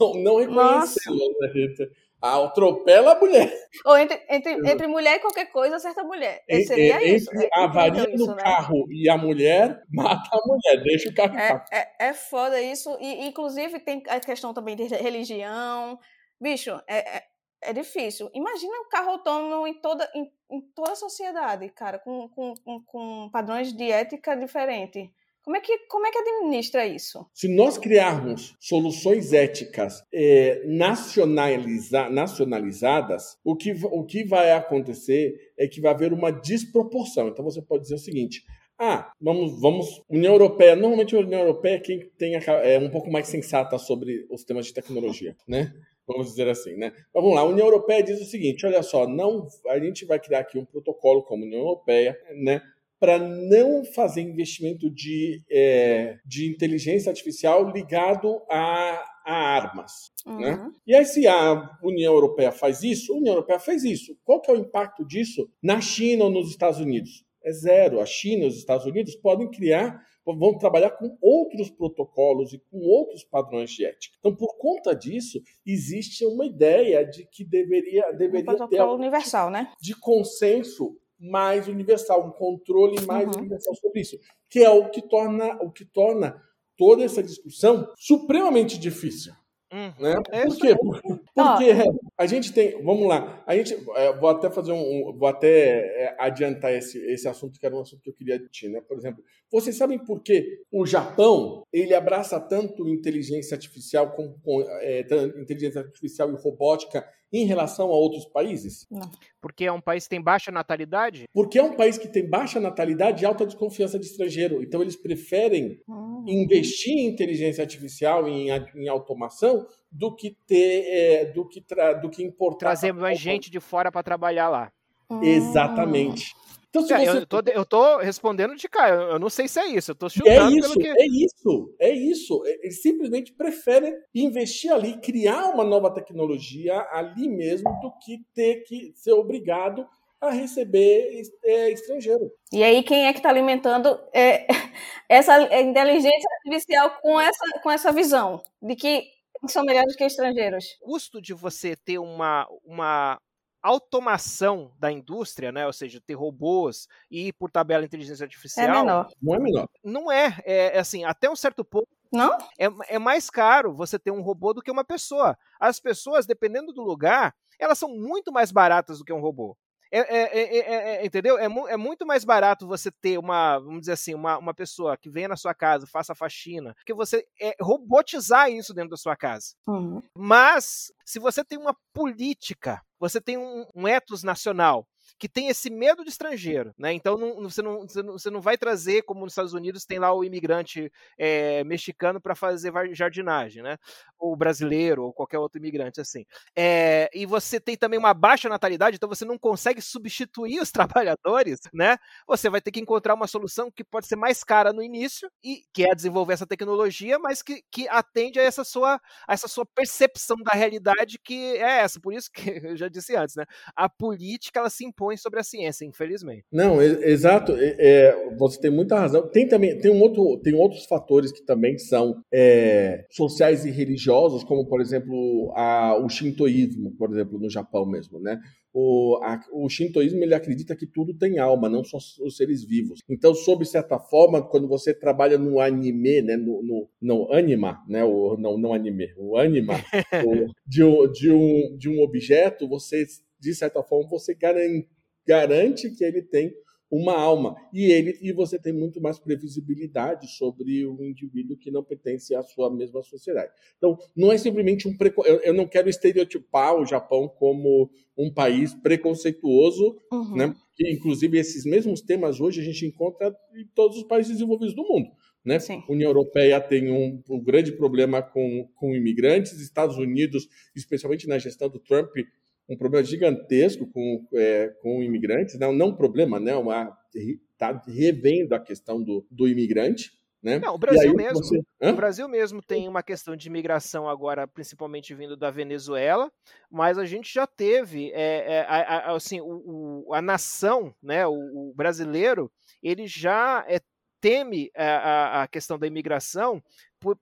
não, não reconhecê-la, né, Rita? Atropela a mulher. Ou entre, entre, entre mulher e qualquer coisa, acerta a mulher. Seria entre isso. Entre a avaria no isso, né? carro né? e a mulher, (laughs) mata a mulher, deixa o carro é, é, é, foda isso. E, inclusive, tem a questão também de religião. Bicho, é, é, é difícil. Imagina um carro autônomo em toda, em, em toda a sociedade, cara, com, com, com, com padrões de ética diferentes. Como é, que, como é que administra isso? Se nós criarmos soluções éticas é, nacionaliza, nacionalizadas, o que, o que vai acontecer é que vai haver uma desproporção. Então você pode dizer o seguinte: ah, vamos, vamos. União Europeia. Normalmente a União Europeia é quem tem a, é um pouco mais sensata sobre os temas de tecnologia, né? Vamos dizer assim, né? Mas vamos lá, a União Europeia diz o seguinte: olha só, não, a gente vai criar aqui um protocolo como a União Europeia, né? Para não fazer investimento de, é, de inteligência artificial ligado a, a armas. Uhum. Né? E aí, se a União Europeia faz isso, a União Europeia fez isso. Qual que é o impacto disso na China ou nos Estados Unidos? É zero. A China e os Estados Unidos podem criar, vão trabalhar com outros protocolos e com outros padrões de ética. Então, por conta disso, existe uma ideia de que deveria, deveria um ter universal, né? de consenso mais universal, um controle mais uhum. universal sobre isso, que é o que torna o que torna toda essa discussão supremamente difícil. Hum, né? É Por quê? Porque, porque a gente tem, vamos lá, a gente, é, vou até fazer um, vou até é, adiantar esse, esse assunto que era um assunto que eu queria discutir, né? Por exemplo, vocês sabem por que o Japão ele abraça tanto inteligência artificial com, com é, inteligência artificial e robótica em relação a outros países? Não. Porque é um país que tem baixa natalidade? Porque é um país que tem baixa natalidade e alta desconfiança de estrangeiro. Então eles preferem uhum. investir em inteligência artificial e em, em automação do que ter, é, do que do que importar. Trazer mais gente de fora para trabalhar lá. Exatamente. Então, se é, você... eu, tô, eu tô respondendo de cá, eu não sei se é isso, eu tô chutando é isso, pelo que... É isso, é isso. Eles simplesmente preferem investir ali, criar uma nova tecnologia ali mesmo, do que ter que ser obrigado a receber é, estrangeiro. E aí, quem é que está alimentando é, (laughs) essa inteligência artificial com essa, com essa visão de que são melhores que estrangeiros? O custo de você ter uma, uma automação da indústria, né, ou seja, ter robôs e por tabela inteligência artificial, é menor. Não é menor. Não é, é, é assim, até um certo ponto não? É, é mais caro você ter um robô do que uma pessoa. As pessoas, dependendo do lugar, elas são muito mais baratas do que um robô. É, é, é, entendeu? É, muito mais barato você ter uma, vamos dizer assim, uma, uma pessoa que venha na sua casa, faça faxina, que você robotizar isso dentro da sua casa. Uhum. Mas, se você tem uma política, você tem um, um ethos nacional, que tem esse medo de estrangeiro, né? Então não, você, não, você, não, você não vai trazer, como nos Estados Unidos tem lá o imigrante é, mexicano para fazer jardinagem, né? Ou brasileiro, ou qualquer outro imigrante, assim. É, e você tem também uma baixa natalidade, então você não consegue substituir os (laughs) trabalhadores, né? Você vai ter que encontrar uma solução que pode ser mais cara no início, e que é desenvolver essa tecnologia, mas que, que atende a essa, sua, a essa sua percepção da realidade que é essa. Por isso que (laughs) eu já disse antes, né? A política ela se impõe sobre a ciência, infelizmente. Não, exato. É, você tem muita razão. Tem também tem um outro, tem outros fatores que também são é, sociais e religiosos, como por exemplo a, o shintoísmo, por exemplo, no Japão mesmo, né? O, a, o shintoísmo ele acredita que tudo tem alma, não só os seres vivos. Então, sob certa forma, quando você trabalha no anime, né, no, no, anima, né, o, não, não anime, o anima (laughs) o, de, de, um, de um objeto, você de certa forma, você garante, garante que ele tem uma alma e ele e você tem muito mais previsibilidade sobre o indivíduo que não pertence à sua mesma sociedade. Então, não é simplesmente um preco... eu, eu não quero estereotipar o Japão como um país preconceituoso, uhum. né? Que inclusive esses mesmos temas hoje a gente encontra em todos os países desenvolvidos do mundo. Né? Sim. União Europeia tem um, um grande problema com, com imigrantes, Estados Unidos, especialmente na gestão do Trump, um problema gigantesco com, é, com imigrantes, não, não um problema, né? Está revendo a questão do, do imigrante. Né? Não, o Brasil aí mesmo. você- O? Brasil mesmo tem uma questão de imigração agora, principalmente vindo da Venezuela, mas a gente já teve, é, é, a, a- assim, o, o- a nação, né, o, o brasileiro, ele já é, teme a, a- a questão da imigração por,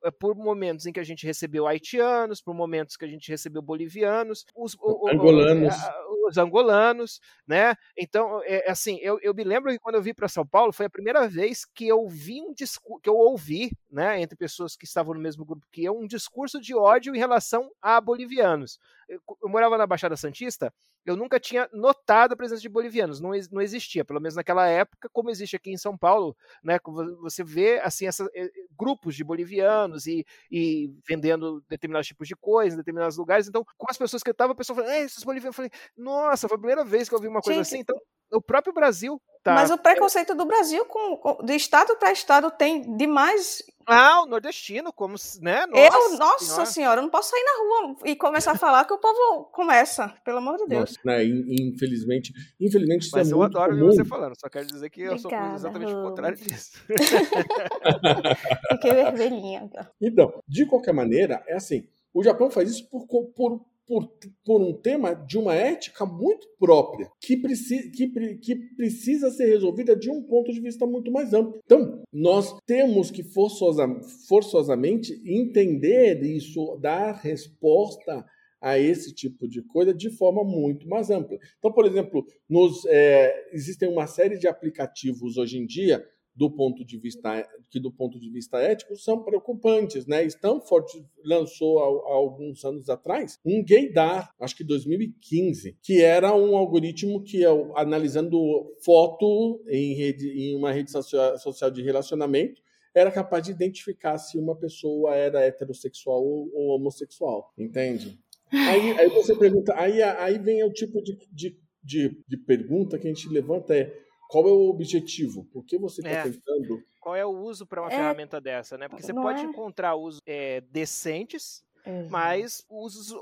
por- por momentos em que a gente recebeu haitianos, por momentos que a gente recebeu bolivianos, os, o- o- Angolanos. a- a- os angolanos, né? Então, é, assim, eu, eu me lembro que quando eu vim para São Paulo, foi a primeira vez que eu vi um discurso, que eu ouvi, né, entre pessoas que estavam no mesmo grupo que eu, um discurso de ódio em relação a bolivianos. Eu, eu morava na Baixada Santista, eu nunca tinha notado a presença de bolivianos, não, não existia, pelo menos naquela época, como existe aqui em São Paulo, né? Você vê assim essa, eh, grupos de bolivianos e, e vendendo determinados tipos de coisas em determinados lugares. Então, com as pessoas que eu estava, a pessoa falou, "É, esses bolivianos, eu falei, nossa, foi a primeira vez que eu vi uma coisa Gente, assim. Então, o próprio Brasil tá. Mas o preconceito do Brasil, com, com- de estado para estado, tem demais. Ah, o nordestino, como, se- né? eu, nossa senhora. senhora, eu não posso sair na rua e começar a falar que o povo começa, pelo amor de Deus. Nossa, né? in- Infelizmente, infelizmente isso Mas é eu muito adoro ver comum. você falando, só quero dizer que eu sou Obrigada, exatamente o Rubens. contrário disso. (laughs) Fiquei vermelhinha. Então, de qualquer maneira, é assim: o Japão faz isso por, por, por, por um tema de uma ética muito própria, que, preci, que, que precisa ser resolvida de um ponto de vista muito mais amplo. Então, nós temos que forçosa, forçosamente entender isso, dar resposta a esse tipo de coisa de forma muito mais ampla. Então, por exemplo, nos, é, existem uma série de aplicativos hoje em dia do ponto de vista que do ponto de vista ético são preocupantes, né? Stanford lançou há, há alguns anos atrás um gaydar, acho que 2015, que era um algoritmo que ao- analisando foto em, rede, em uma rede socia- social de relacionamento era capaz de identificar se uma pessoa era heterossexual ou, ou homossexual, entende? Aí, aí você pergunta, aí, aí vem o tipo de, de, de, de pergunta que a gente levanta é qual é o objetivo? Por que você está É. tentando? Qual é o uso para uma É, ferramenta dessa, né? Porque você não pode é? encontrar usos é, decentes, Uhum. mas usos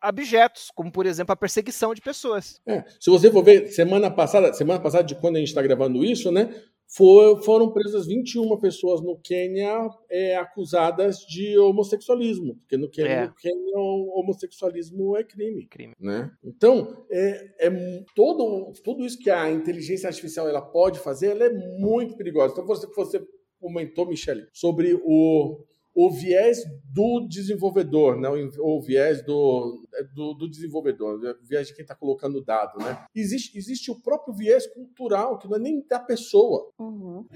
abjetos, como por exemplo a perseguição de pessoas. É, se você for ver, semana passada, semana passada de quando a gente está gravando isso, né? Foi- foram presas 21 pessoas no Quênia é, acusadas de homossexualismo, porque no Quênia, É. no Quênia o homossexualismo é crime. Crime. Né? Então, é, é todo, tudo isso que a inteligência artificial ela pode fazer, ela é muito perigosa. Então, você, você comentou, Michele, sobre o, o viés do desenvolvedor, né? o, o viés do, do, do desenvolvedor, o viés de quem está colocando o dado. Né? Existe, existe o próprio viés cultural, que não é nem da pessoa. Uhum.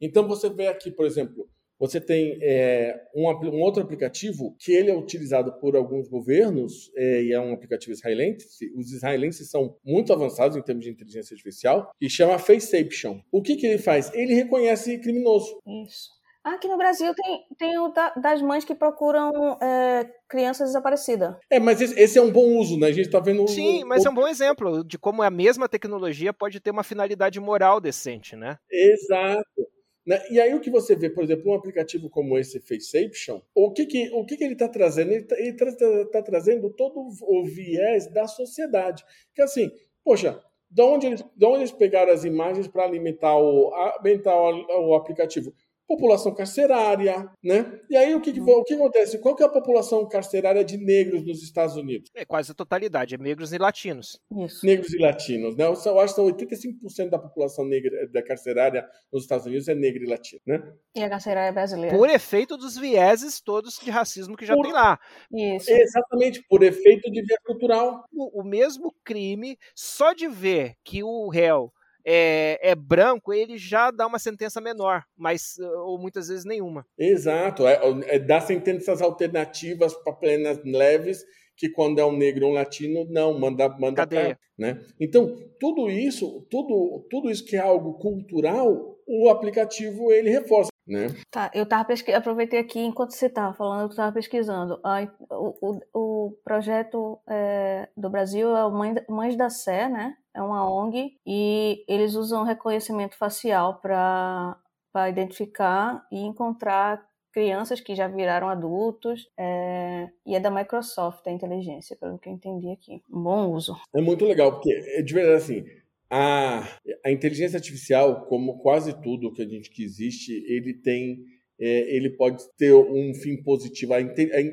Então você vê aqui, por exemplo, você tem é, um, um outro aplicativo que ele é utilizado por alguns governos é, e é um aplicativo israelense. Os israelenses são muito avançados em termos de inteligência artificial e chama Faceaption. O que, que ele faz? Ele reconhece criminoso. Isso. Ah, Aqui no Brasil tem, tem o da- das mães que procuram é, crianças desaparecidas. É, mas esse, esse é um bom uso, né? A gente está vendo. Sim, mas é um bom exemplo de como a mesma tecnologia pode ter uma finalidade moral decente, né? Exato. Né? E aí o que você vê, por exemplo, um aplicativo como esse Faceaption, o que, que, o que, que ele está trazendo? Ele está tá trazendo todo o viés da sociedade. Que assim, poxa, de onde eles, de onde eles pegaram as imagens para alimentar, o, alimentar o, o aplicativo? População carcerária, né? E aí o que, que, o que acontece? Qual que é a população carcerária de negros nos Estados Unidos? É quase a totalidade, é negros e latinos. Isso. negros e latinos, né? Eu acho que são 85% da população negra da carcerária nos Estados Unidos é negra e latina, né? E a carcerária brasileira. Por efeito dos vieses todos de racismo que já Por- tem lá. Isso. Exatamente, por efeito de via cultural. O, o mesmo crime, só de ver que o réu é, é branco, ele já dá uma sentença menor, mas ou muitas vezes nenhuma. Exato, é, é dar sentenças alternativas para penas leves que quando é um negro ou um latino, não, manda, manda Cadeia. pra- né? Então, tudo isso, tudo, tudo isso que é algo cultural, o aplicativo ele reforça, né? Tá, eu tava pesqui... aproveitei aqui enquanto você estava falando, eu estava pesquisando. A- o, o, o projeto é, do Brasil é o Mãe- Mães da Sé, né? É uma ONG e eles usam reconhecimento facial para para identificar e encontrar crianças que já viraram adultos, é, e é da Microsoft a inteligência, pelo que eu entendi aqui. Um bom uso. É muito legal, porque, é de verdade, assim, a, a inteligência artificial, como quase tudo que a gente que existe, ele tem é, ele pode ter um fim positivo. A,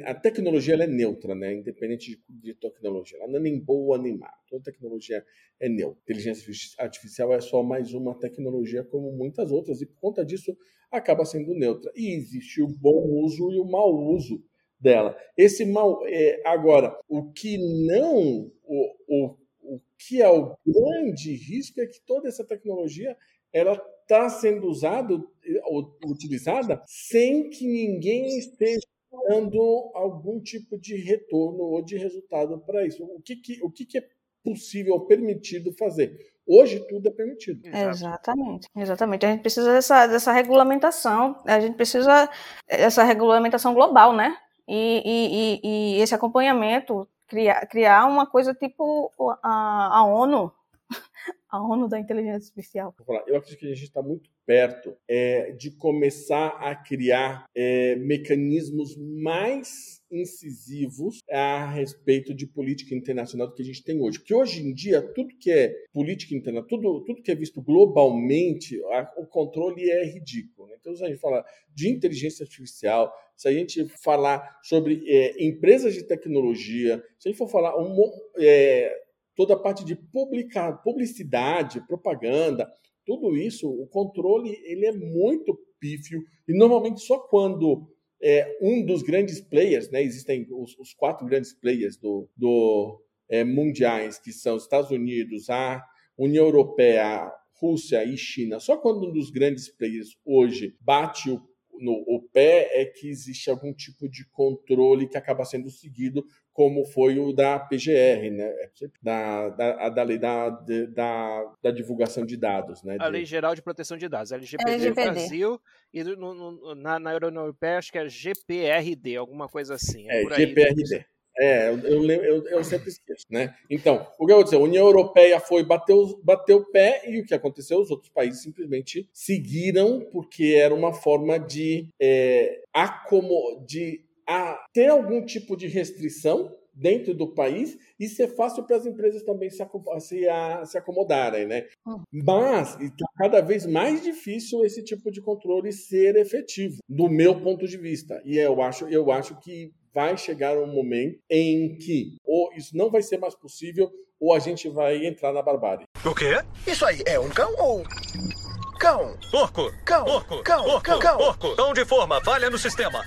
a tecnologia é neutra, né? independente de, de, tecnologia. Ela não é nem boa nem má. Toda tecnologia é neutra. Inteligência artificial é só mais uma tecnologia como muitas outras, e por conta disso acaba sendo neutra. E existe o bom uso e o mau uso dela. Esse mal. É, agora, o que não. O, o, o que é o grande risco é que toda essa tecnologia ela está sendo usada ou utilizada sem que ninguém esteja dando algum tipo de retorno ou de resultado para isso. O que, que, o que, que é possível, permitido fazer? Hoje tudo é permitido. Exatamente, exatamente. A gente precisa dessa, dessa regulamentação, a gente precisa dessa regulamentação global, né? E, e, e, e esse acompanhamento, criar, criar uma coisa tipo a, a ONU, a ONU da inteligência artificial? Eu acredito que a gente está muito perto é, de começar a criar é, mecanismos mais incisivos a respeito de política internacional do que a gente tem hoje. Porque hoje em dia, tudo que é política internacional, tudo, tudo que é visto globalmente, a, o controle é ridículo. Né? Então, se a gente falar de inteligência artificial, se a gente falar sobre é, empresas de tecnologia, se a gente for falar um, é, toda a parte de publicar, publicidade, propaganda, tudo isso, o controle ele é muito pífio. E normalmente só quando é, um dos grandes players, né, existem os, os quatro grandes players do, do é, mundiais, que são Estados Unidos, a União Europeia, a Rússia e China, só quando um dos grandes players hoje bate o no o pé é que existe algum tipo de controle que acaba sendo seguido, como foi o da PGR, né? da, da, da lei da, da, da divulgação de dados. Né? A Lei Geral de Proteção de Dados, LGPD, LGPD. no Brasil, e no, no, na, na União Europeia acho que é GPRD, alguma coisa assim. É, é GPRD. É, eu, eu, eu, sempre esqueço, né? Então, o que eu vou dizer? A União Europeia foi, bateu, bateu o pé e o que aconteceu? Os outros países simplesmente seguiram porque era uma forma de, é, acomo, de a, ter algum tipo de restrição dentro do país e ser fácil para as empresas também se, se, a, se acomodarem, né? Hum. Mas está cada vez mais difícil esse tipo de controle ser efetivo, do meu ponto de vista. E eu acho, eu acho que vai chegar um momento em que ou isso não vai ser mais possível ou a gente vai entrar na barbárie. O quê? Isso aí é um cão ou cão? Porco. Cão. Porco. Cão. Porco. Cão. Cão. Porco. Cão de forma. Falha no sistema.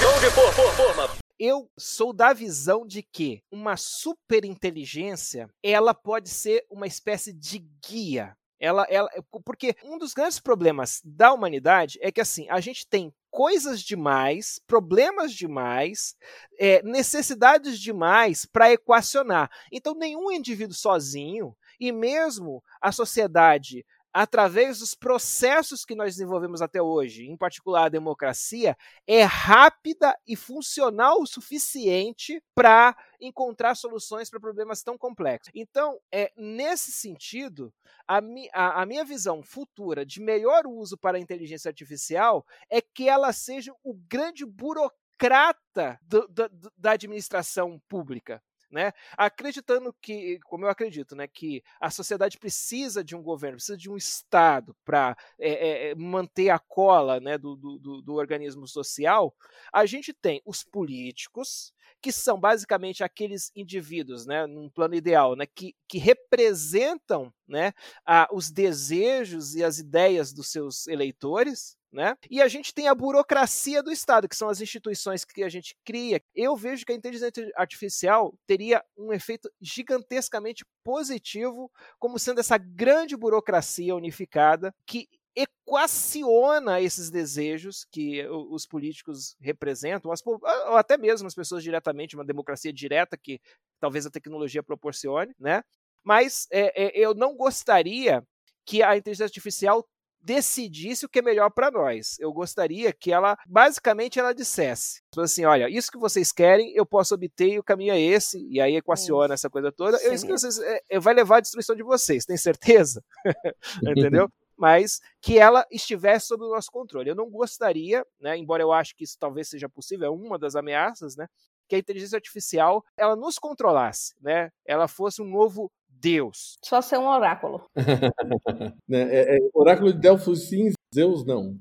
Cão de forma. Eu sou da visão de que uma superinteligência ela pode ser uma espécie de guia ela, ela, porque um dos grandes problemas da humanidade é que assim a gente tem coisas demais, problemas demais, é, necessidades demais para equacionar. Então nenhum indivíduo sozinho e mesmo a sociedade através dos processos que nós desenvolvemos até hoje, em particular a democracia, é rápida e funcional o suficiente para encontrar soluções para problemas tão complexos. Então, é nesse sentido, a, mi, a, a minha visão futura de melhor uso para a inteligência artificial é que ela seja o grande burocrata do, do, da administração pública né? Acreditando que, como eu acredito, né, que a sociedade precisa de um governo, precisa de um Estado para é, é, manter a cola né, do, do, do organismo social, a gente tem os políticos, que são basicamente aqueles indivíduos, né, num plano ideal, né, que, que representam né, a, os desejos e as ideias dos seus eleitores, né? E a gente tem a burocracia do Estado, que são as instituições que a gente cria. Eu vejo que a inteligência artificial teria um efeito gigantescamente positivo, como sendo essa grande burocracia unificada que equaciona esses desejos que os políticos representam, ou até mesmo as pessoas diretamente, uma democracia direta que talvez a tecnologia proporcione, né? Mas é, é, eu não gostaria que a inteligência artificial decidisse o que é melhor para nós. Eu gostaria que ela, basicamente, ela dissesse assim, olha, isso que vocês querem, eu posso obter e o caminho é esse, e aí equaciona essa coisa toda. Eu, isso que vocês, é, vai levar à destruição de vocês, tem certeza? (laughs) Entendeu? mas que ela estivesse sob o nosso controle. Eu não gostaria, né, embora eu acho que isso talvez seja possível, é uma das ameaças, né, que a inteligência artificial ela nos controlasse, né, ela fosse um novo Deus. Só ser um oráculo. (laughs) né? é, é, oráculo de Delfos sim, Zeus não.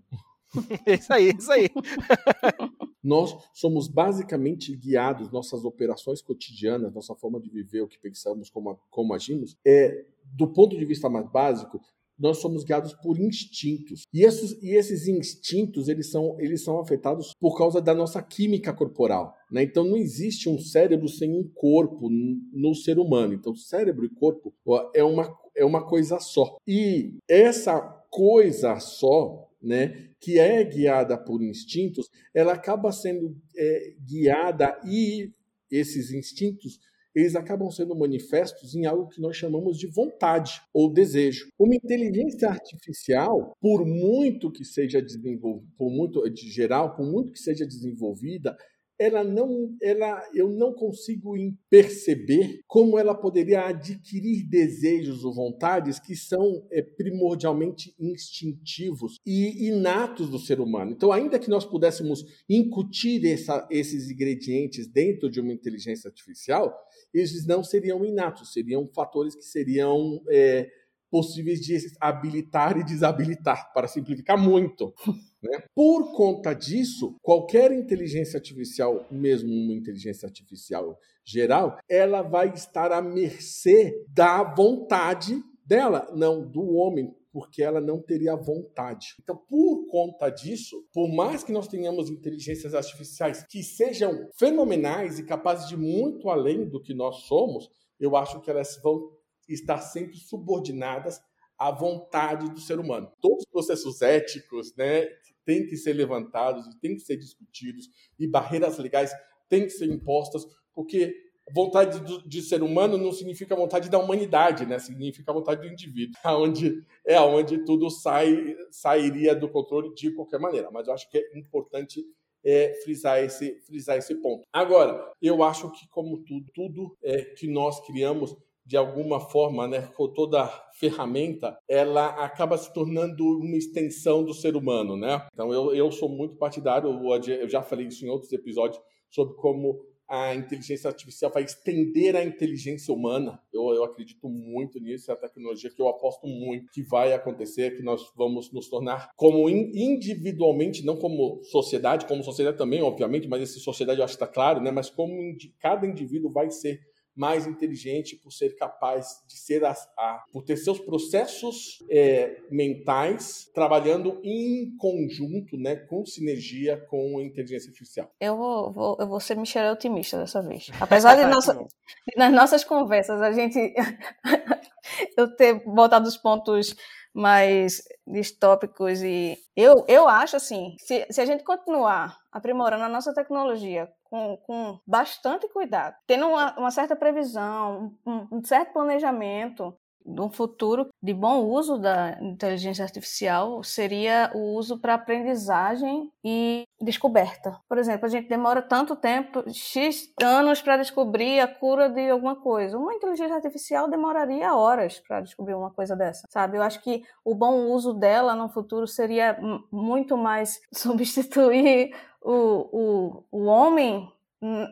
(laughs) isso aí, isso aí. (laughs) Nós somos basicamente guiados, nossas operações cotidianas, nossa forma de viver, o que pensamos, como, como agimos, é, do ponto de vista mais básico, nós somos guiados por instintos. E esses, e esses instintos, eles são, eles são afetados por causa da nossa química corporal. Né? Então, não existe um cérebro sem um corpo no ser humano. Então, cérebro e corpo é uma, é uma coisa só. E essa coisa só, né, que é guiada por instintos, ela acaba sendo é, guiada e esses instintos eles acabam sendo manifestos em algo que nós chamamos de vontade ou desejo. Uma inteligência artificial, por muito que seja desenvolvida, por muito de geral, por muito que seja desenvolvida, ela não, ela, eu não consigo perceber como ela poderia adquirir desejos ou vontades que são é, primordialmente instintivos e inatos do ser humano. Então, ainda que nós pudéssemos incutir essa, esses ingredientes dentro de uma inteligência artificial, eles não seriam inatos, seriam fatores que seriam é, possíveis de habilitar e desabilitar, para simplificar muito. (laughs) Né? Por conta disso, qualquer inteligência artificial, mesmo uma inteligência artificial geral, ela vai estar à mercê da vontade dela, não do homem, porque ela não teria vontade. Então, por conta disso, por mais que nós tenhamos inteligências artificiais que sejam fenomenais e capazes de muito além do que nós somos, eu acho que elas vão estar sempre subordinadas à vontade do ser humano. Todos os processos éticos, né, têm que ser levantados têm que ser discutidos e barreiras legais têm que ser impostas, porque vontade do, de ser humano não significa vontade da humanidade, né? Significa vontade do indivíduo, (laughs) aonde é aonde tudo sai sairia do controle de qualquer maneira. Mas eu acho que é importante é, frisar esse frisar esse ponto. Agora, eu acho que como tudo tudo é, que nós criamos de alguma forma, né, com toda ferramenta, ela acaba se tornando uma extensão do ser humano, né? Então eu, eu sou muito partidário, eu já falei isso em outros episódios sobre como a inteligência artificial vai estender a inteligência humana. Eu, eu acredito muito nisso, é a tecnologia que eu aposto muito que vai acontecer, que nós vamos nos tornar como individualmente, não como sociedade, como sociedade também, obviamente, mas essa sociedade eu acho que está claro, né? Mas como cada indivíduo vai ser mais inteligente por ser capaz de ser a, a por ter seus processos é, mentais trabalhando em conjunto, né, com sinergia com a inteligência artificial. Eu vou, vou eu vou ser Michelle otimista dessa vez. Apesar de, (laughs) nossa, de nas nossas conversas a gente (laughs) eu ter botado os pontos mais distópicos e eu, eu acho assim, se, se a gente continuar aprimorando a nossa tecnologia com, com bastante cuidado, tendo uma, uma certa previsão, um, um certo planejamento, um futuro de bom uso da inteligência artificial seria o uso para aprendizagem e descoberta. Por exemplo, a gente demora tanto tempo, X anos para descobrir a cura de alguma coisa. Uma inteligência artificial demoraria horas para descobrir uma coisa dessa, sabe? Eu acho que o bom uso dela no futuro seria muito mais (laughs) substituir o, o, o homem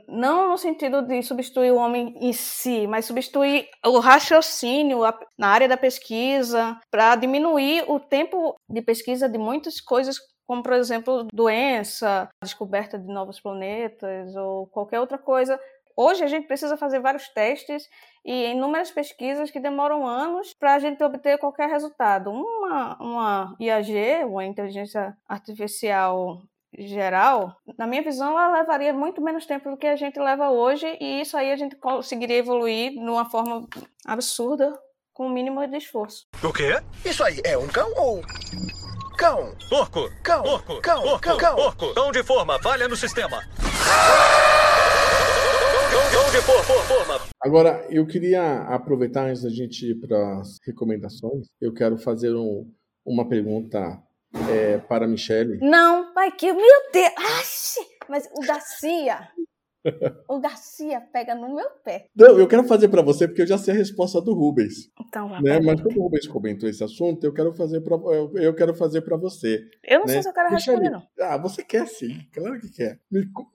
não no sentido de substituir o homem em si, mas substituir o raciocínio na área da pesquisa para diminuir o tempo de pesquisa de muitas coisas, como por exemplo doença, descoberta de novos planetas ou qualquer outra coisa. Hoje a gente precisa fazer vários testes e inúmeras pesquisas que demoram anos para a gente obter qualquer resultado. Uma, uma IAG, uma inteligência artificial geral, na minha visão, ela levaria muito menos tempo do que a gente leva hoje, e isso aí a gente conseguiria evoluir de uma forma absurda, com o mínimo de esforço. O quê? Isso aí é um cão ou. Cão! Porco! Cão! Porco! Cão! Porco! Cão! Cão! Porco! Cão de forma, falha no sistema! Cão de for, for, forma! Agora, eu queria aproveitar antes da gente ir para as recomendações, eu quero fazer um, uma pergunta é, para a Michelle. Não, pai, que meu Deus! Ai, mas o da CIA. O Garcia pega no meu pé. Não, eu quero fazer para você porque eu já sei a resposta do Rubens. Então, vai. Né? Mas como o Rubens comentou esse assunto, eu quero fazer para eu, eu quero fazer para você. Eu não né? sei se eu quero Michele, responder, não. Ah, você quer sim, claro que quer.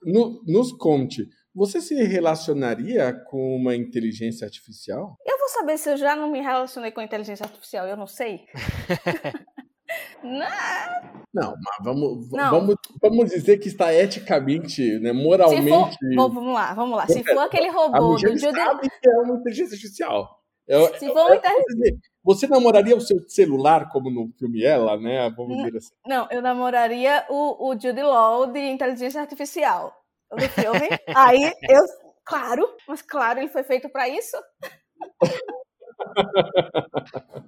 No- nos conte, você se relacionaria com uma inteligência artificial? Eu vou saber se eu já não me relacionei com a inteligência artificial, eu não sei. (laughs) não, Não, mas vamos, Não. vamos, vamos dizer que está eticamente, né, for, moralmente. bom, vamos lá, vamos lá. Se for aquele robô do Judy, sabe que é uma inteligência artificial. Eu- se eu- for um eu inter- vou dizer, você namoraria o seu celular como no filme Ela, né? Vamos Não. dizer assim. não, eu namoraria o, o Judy Law de inteligência artificial do filme. Aí eu, claro, mas claro, ele foi feito pra isso. (laughs)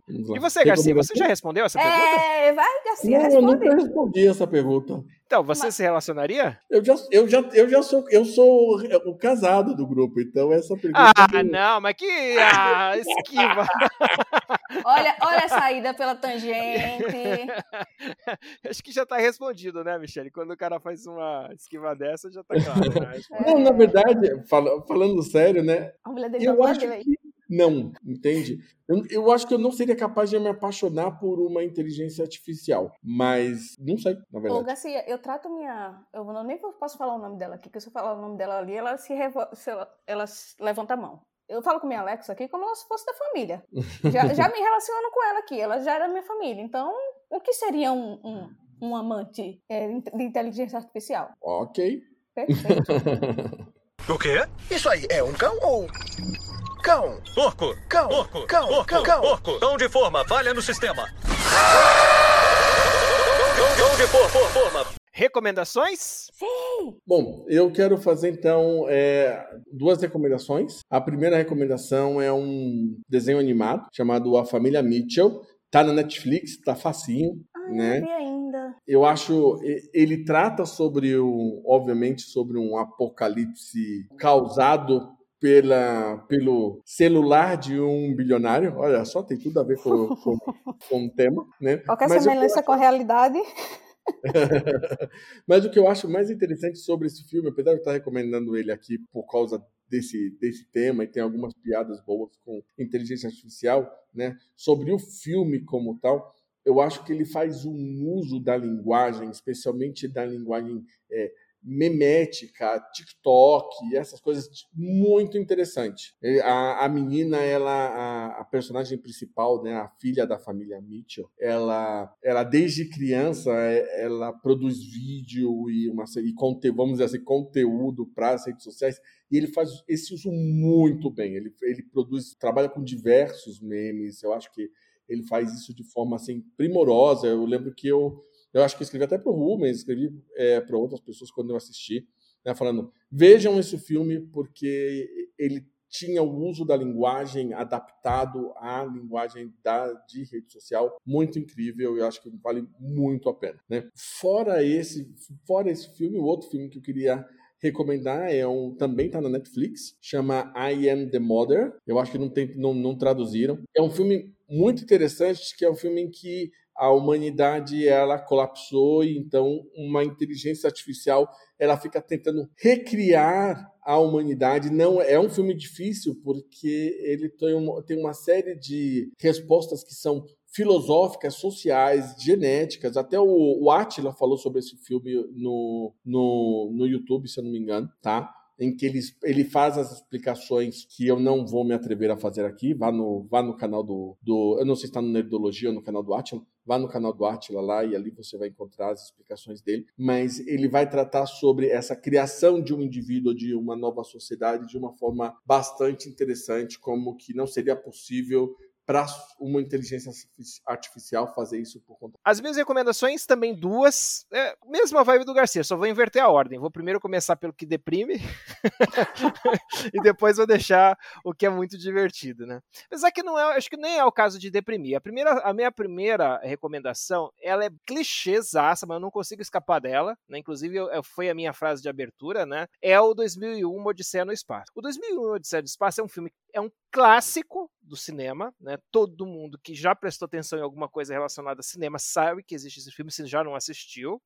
E você, Garcia, você já respondeu essa pergunta? É, vai, Garcia, Não, eu responde. nunca respondi essa pergunta. Então, você se relacionaria? Eu já, eu já, eu já sou, eu sou o casado do grupo, então essa pergunta. Ah, não, mas que ah, esquiva. (laughs) Olha, olha a saída pela tangente. (laughs) Acho que já tá respondido, né, Michele? Quando o cara faz uma esquiva dessa, já tá claro. Né? (laughs) Não, na verdade, fala- falando sério, né? A mulher dele Eu acho que não, entende? Eu, eu acho que eu não seria capaz de me apaixonar por uma inteligência artificial, mas não sei, na Ô, verdade. Garcia, eu trato minha. Eu não, nem posso falar o nome dela aqui, porque se eu falar o nome dela ali, ela se, revo... se ela... ela se levanta a mão. Eu falo com minha Alexa aqui como se fosse da família. Já, (laughs) já me relaciono com ela aqui, ela já era minha família. Então, o que seria um, um, um amante é, de inteligência artificial? Ok. Perfeito. (laughs) O quê? Isso aí é um cão ou. Cão, Porco! cão, Porco! cão, Porco! cão, cão. Porco! Cão de forma, falha no sistema. Cão, cão de for, for, forma. Recomendações? Bom, eu quero fazer então é, duas recomendações. A primeira recomendação é um desenho animado chamado A Família Mitchell. Tá na Netflix, tá facinho, Ah, né? não vi ainda. Eu acho ele trata sobre o, obviamente, sobre um apocalipse causado pela, pelo celular de um bilionário. Olha só, tem tudo a ver com, (laughs) com, com o tema, né? Qualquer Mas semelhança com a realidade. (laughs) Mas o que eu acho mais interessante sobre esse filme, apesar de eu estar recomendando ele aqui por causa desse, desse tema e tem algumas piadas boas com inteligência artificial, né? Sobre o filme como tal, eu acho que ele faz um uso da linguagem, especialmente da linguagem é, memética, TikTok, essas coisas muito interessante. A, a menina, ela, a, a personagem principal, né, a filha da família Mitchell, ela, ela desde criança, é, ela produz vídeo e uma e conte, vamos dizer assim, conteúdo para as redes sociais. E ele faz esse uso muito bem. Ele, ele produz, trabalha com diversos memes. Eu acho que ele faz isso de forma assim primorosa. Eu lembro que eu eu acho que escrevi até para o Rubens, escrevi é, para outras pessoas quando eu assisti, né, falando: vejam esse filme porque ele tinha o uso da linguagem adaptado à linguagem da, de rede social muito incrível e acho que vale muito a pena. Né? Fora esse, fora esse filme, o outro filme que eu queria recomendar é um também está na Netflix chama I Am the Mother eu acho que não tem não, não traduziram é um filme muito interessante que é um filme em que a humanidade ela colapsou e então uma inteligência artificial ela fica tentando recriar a humanidade não é um filme difícil porque ele tem uma, tem uma série de respostas que são filosóficas, sociais, genéticas. Até o, o Attila falou sobre esse filme no, no, no YouTube, se eu não me engano, tá? Em que ele, ele faz as explicações que eu não vou me atrever a fazer aqui. Vá no, vá no canal do, do. Eu não sei se está no Nerdologia ou no canal do Attila. Vá no canal do Attila lá e ali você vai encontrar as explicações dele. Mas ele vai tratar sobre essa criação de um indivíduo, de uma nova sociedade, de uma forma bastante interessante, como que não seria possível para uma inteligência artificial fazer isso por conta. As minhas recomendações também duas, é, mesma vibe do Garcia, só vou inverter a ordem. Vou primeiro começar pelo que deprime (laughs) e depois vou deixar o que é muito divertido, né? Apesar que não é, acho que nem é o caso de deprimir. A primeira, a minha primeira recomendação, ela é clichêzaça, mas eu não consigo escapar dela, né? Inclusive eu, eu, foi a minha frase de abertura, né? É o 2001 Odisseia no Espaço. O 2001 Odisseia no Espaço é um filme, é um clássico do cinema, né? Todo mundo que já prestou atenção em alguma coisa relacionada a cinema sabe que existe esse filme, se já não assistiu.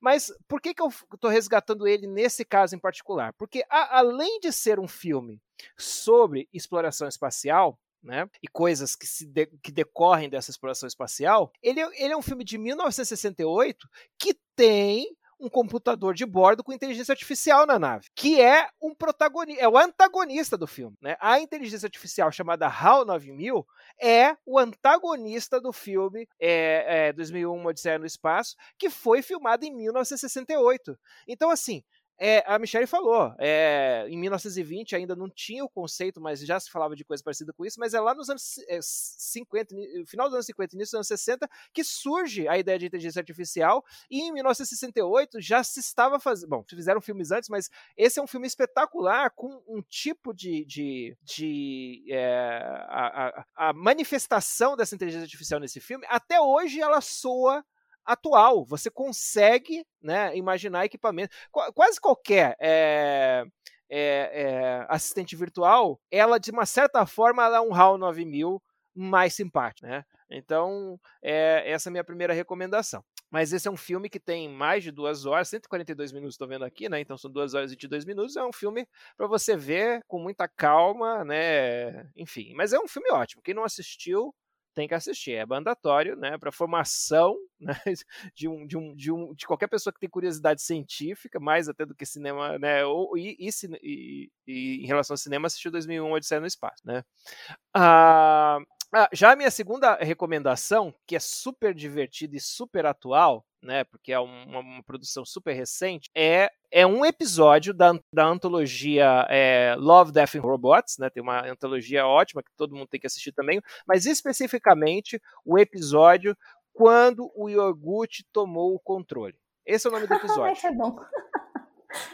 Mas por que, que eu estou resgatando ele nesse caso em particular? Porque a, além de ser um filme sobre exploração espacial, né, e coisas que, se de, que decorrem dessa exploração espacial, ele, é, ele é um filme de 1968 que tem um computador de bordo com inteligência artificial na nave, que é um protagonista, é o antagonista do filme. Né? A inteligência artificial chamada HAL 9000 é o antagonista do filme é, é, 2001 Odisseia no Espaço, que foi filmado em 1968. Então, assim, é, a Michelle falou, é, em 1920 ainda não tinha o conceito, mas já se falava de coisa parecida com isso, mas é lá nos anos é, 50, final dos anos 50, início dos anos 60, que surge a ideia de inteligência artificial, e em 1968 já se estava fazendo, bom, fizeram filmes antes, mas esse é um filme espetacular, com um tipo de, de, de é, a, a, a manifestação dessa inteligência artificial nesse filme, até hoje ela soa atual. Você consegue né, imaginar equipamento. Quase qualquer é, é, é, assistente virtual, ela, de uma certa forma, ela é um HAL 9000 mais simpático. Né? Então, é, essa é a minha primeira recomendação. Mas esse é um filme que tem mais de duas horas, 142 minutos, estou vendo aqui, né? Então são duas horas e 22 minutos. É um filme para você ver com muita calma, né? Enfim, mas é um filme ótimo. Quem não assistiu, tem que assistir. É mandatório, né, para formação (laughs) né, de, um, de, um, de, um, de qualquer pessoa que tem curiosidade científica, mais até do que cinema, né, ou, e, e, e, e em relação ao cinema, assistiu 2001 Odisseia no Espaço, né. Ah, ah, já a minha segunda recomendação, que é super divertida e super atual, né, porque é uma, uma produção super recente, é, é um episódio da, da antologia é, Love, Death and Robots, né, tem uma antologia ótima que todo mundo tem que assistir também, mas especificamente o episódio quando o iogurte tomou o controle. Esse é o nome do (laughs) episódio. Esse é bom.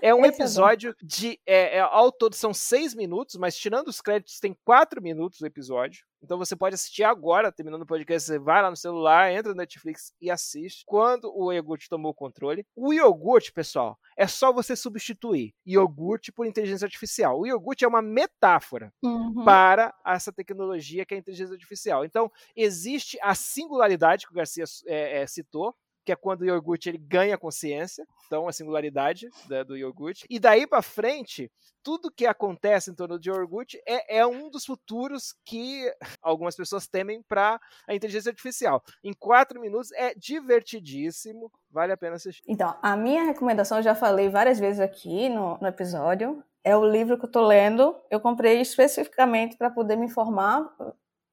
É um Esse episódio é de. É, é, ao todo são seis minutos, mas tirando os créditos, tem quatro minutos o episódio. Então você pode assistir agora, terminando o podcast, você vai lá no celular, entra no Netflix e assiste. Quando o iogurte tomou o controle. O iogurte, pessoal, é só você substituir iogurte por inteligência artificial. O iogurte é uma metáfora uhum. para essa tecnologia que é a inteligência artificial. Então, existe a singularidade que o Garcia é, é, citou, que é quando o iogurte ele ganha consciência, então a singularidade né, do iogurte. E daí para frente, tudo que acontece em torno do iogurte é, é um dos futuros que algumas pessoas temem para a inteligência artificial. Em quatro minutos é divertidíssimo, vale a pena assistir. Então, a minha recomendação, eu já falei várias vezes aqui no, no episódio, é o livro que eu estou lendo. Eu comprei especificamente para poder me informar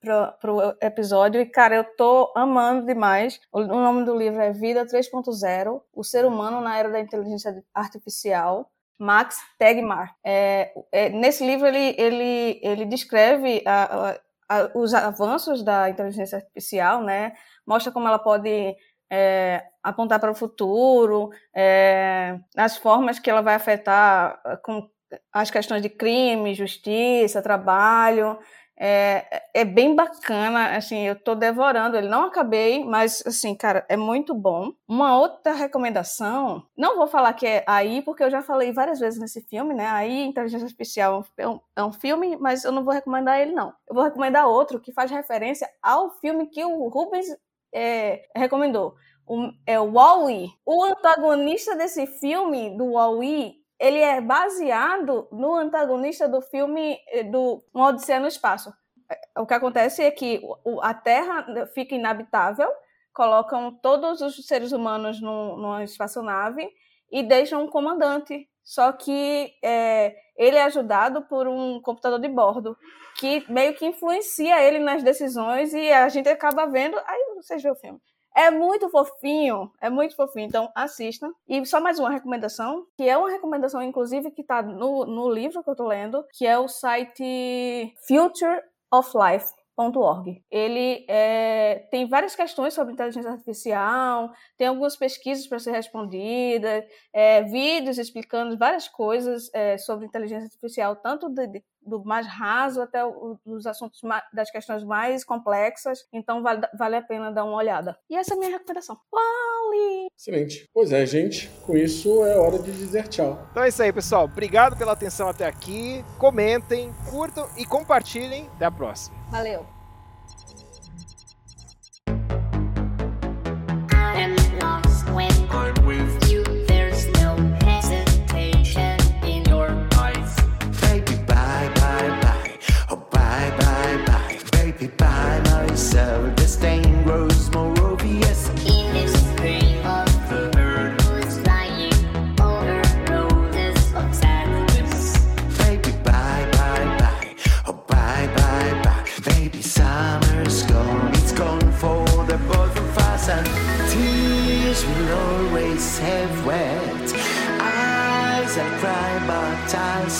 para o episódio e, cara, eu tô amando demais. O, nome do livro é Vida 3.0, o ser humano na era da inteligência artificial. Max Tegmark. É, é, nesse livro ele, ele, ele descreve a, a, a, os avanços da inteligência artificial, né? Mostra como ela pode é, apontar para o futuro, é, as formas que ela vai afetar com as questões de crime, justiça, trabalho. É, é bem bacana, assim, eu tô devorando, ele não acabei, mas assim, cara, é muito bom. Uma outra recomendação, não vou falar que é aí, porque eu já falei várias vezes nesse filme, né? Aí, Inteligência Artificial é um, é um filme, mas eu não vou recomendar ele, não. Eu vou recomendar outro que faz referência ao filme que o Rubens é, recomendou. O, é o Wall-E. O antagonista desse filme, do Wall-E, ele é baseado no antagonista do filme eh, do Uma Odisseia no Espaço. É, o que acontece é que a Terra fica inabitável, colocam todos os seres humanos numa espaçonave e deixam um comandante. Só que é, ele é ajudado por um computador de bordo que meio que influencia ele nas decisões e a gente acaba vendo. Aí vocês vê o filme. É muito fofinho, é muito fofinho. Então, assistam. E só mais uma recomendação, que é uma recomendação, inclusive, que está no, no livro que eu estou lendo, que é o site Future of Life. .org. Ele é, tem várias questões sobre inteligência artificial, tem algumas pesquisas para ser respondidas, é, vídeos explicando várias coisas é, sobre inteligência artificial, tanto de, de, do mais raso até o, os assuntos mais, das questões mais complexas. Então vale, vale a pena dar uma olhada. E essa é a minha recomendação. Wally! Excelente. Pois é, gente. Com isso é hora de dizer tchau. Então é isso aí, pessoal. Obrigado pela atenção até aqui. Comentem, curtam e compartilhem. Até a próxima. Valeu.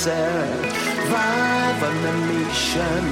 Survive on a mission.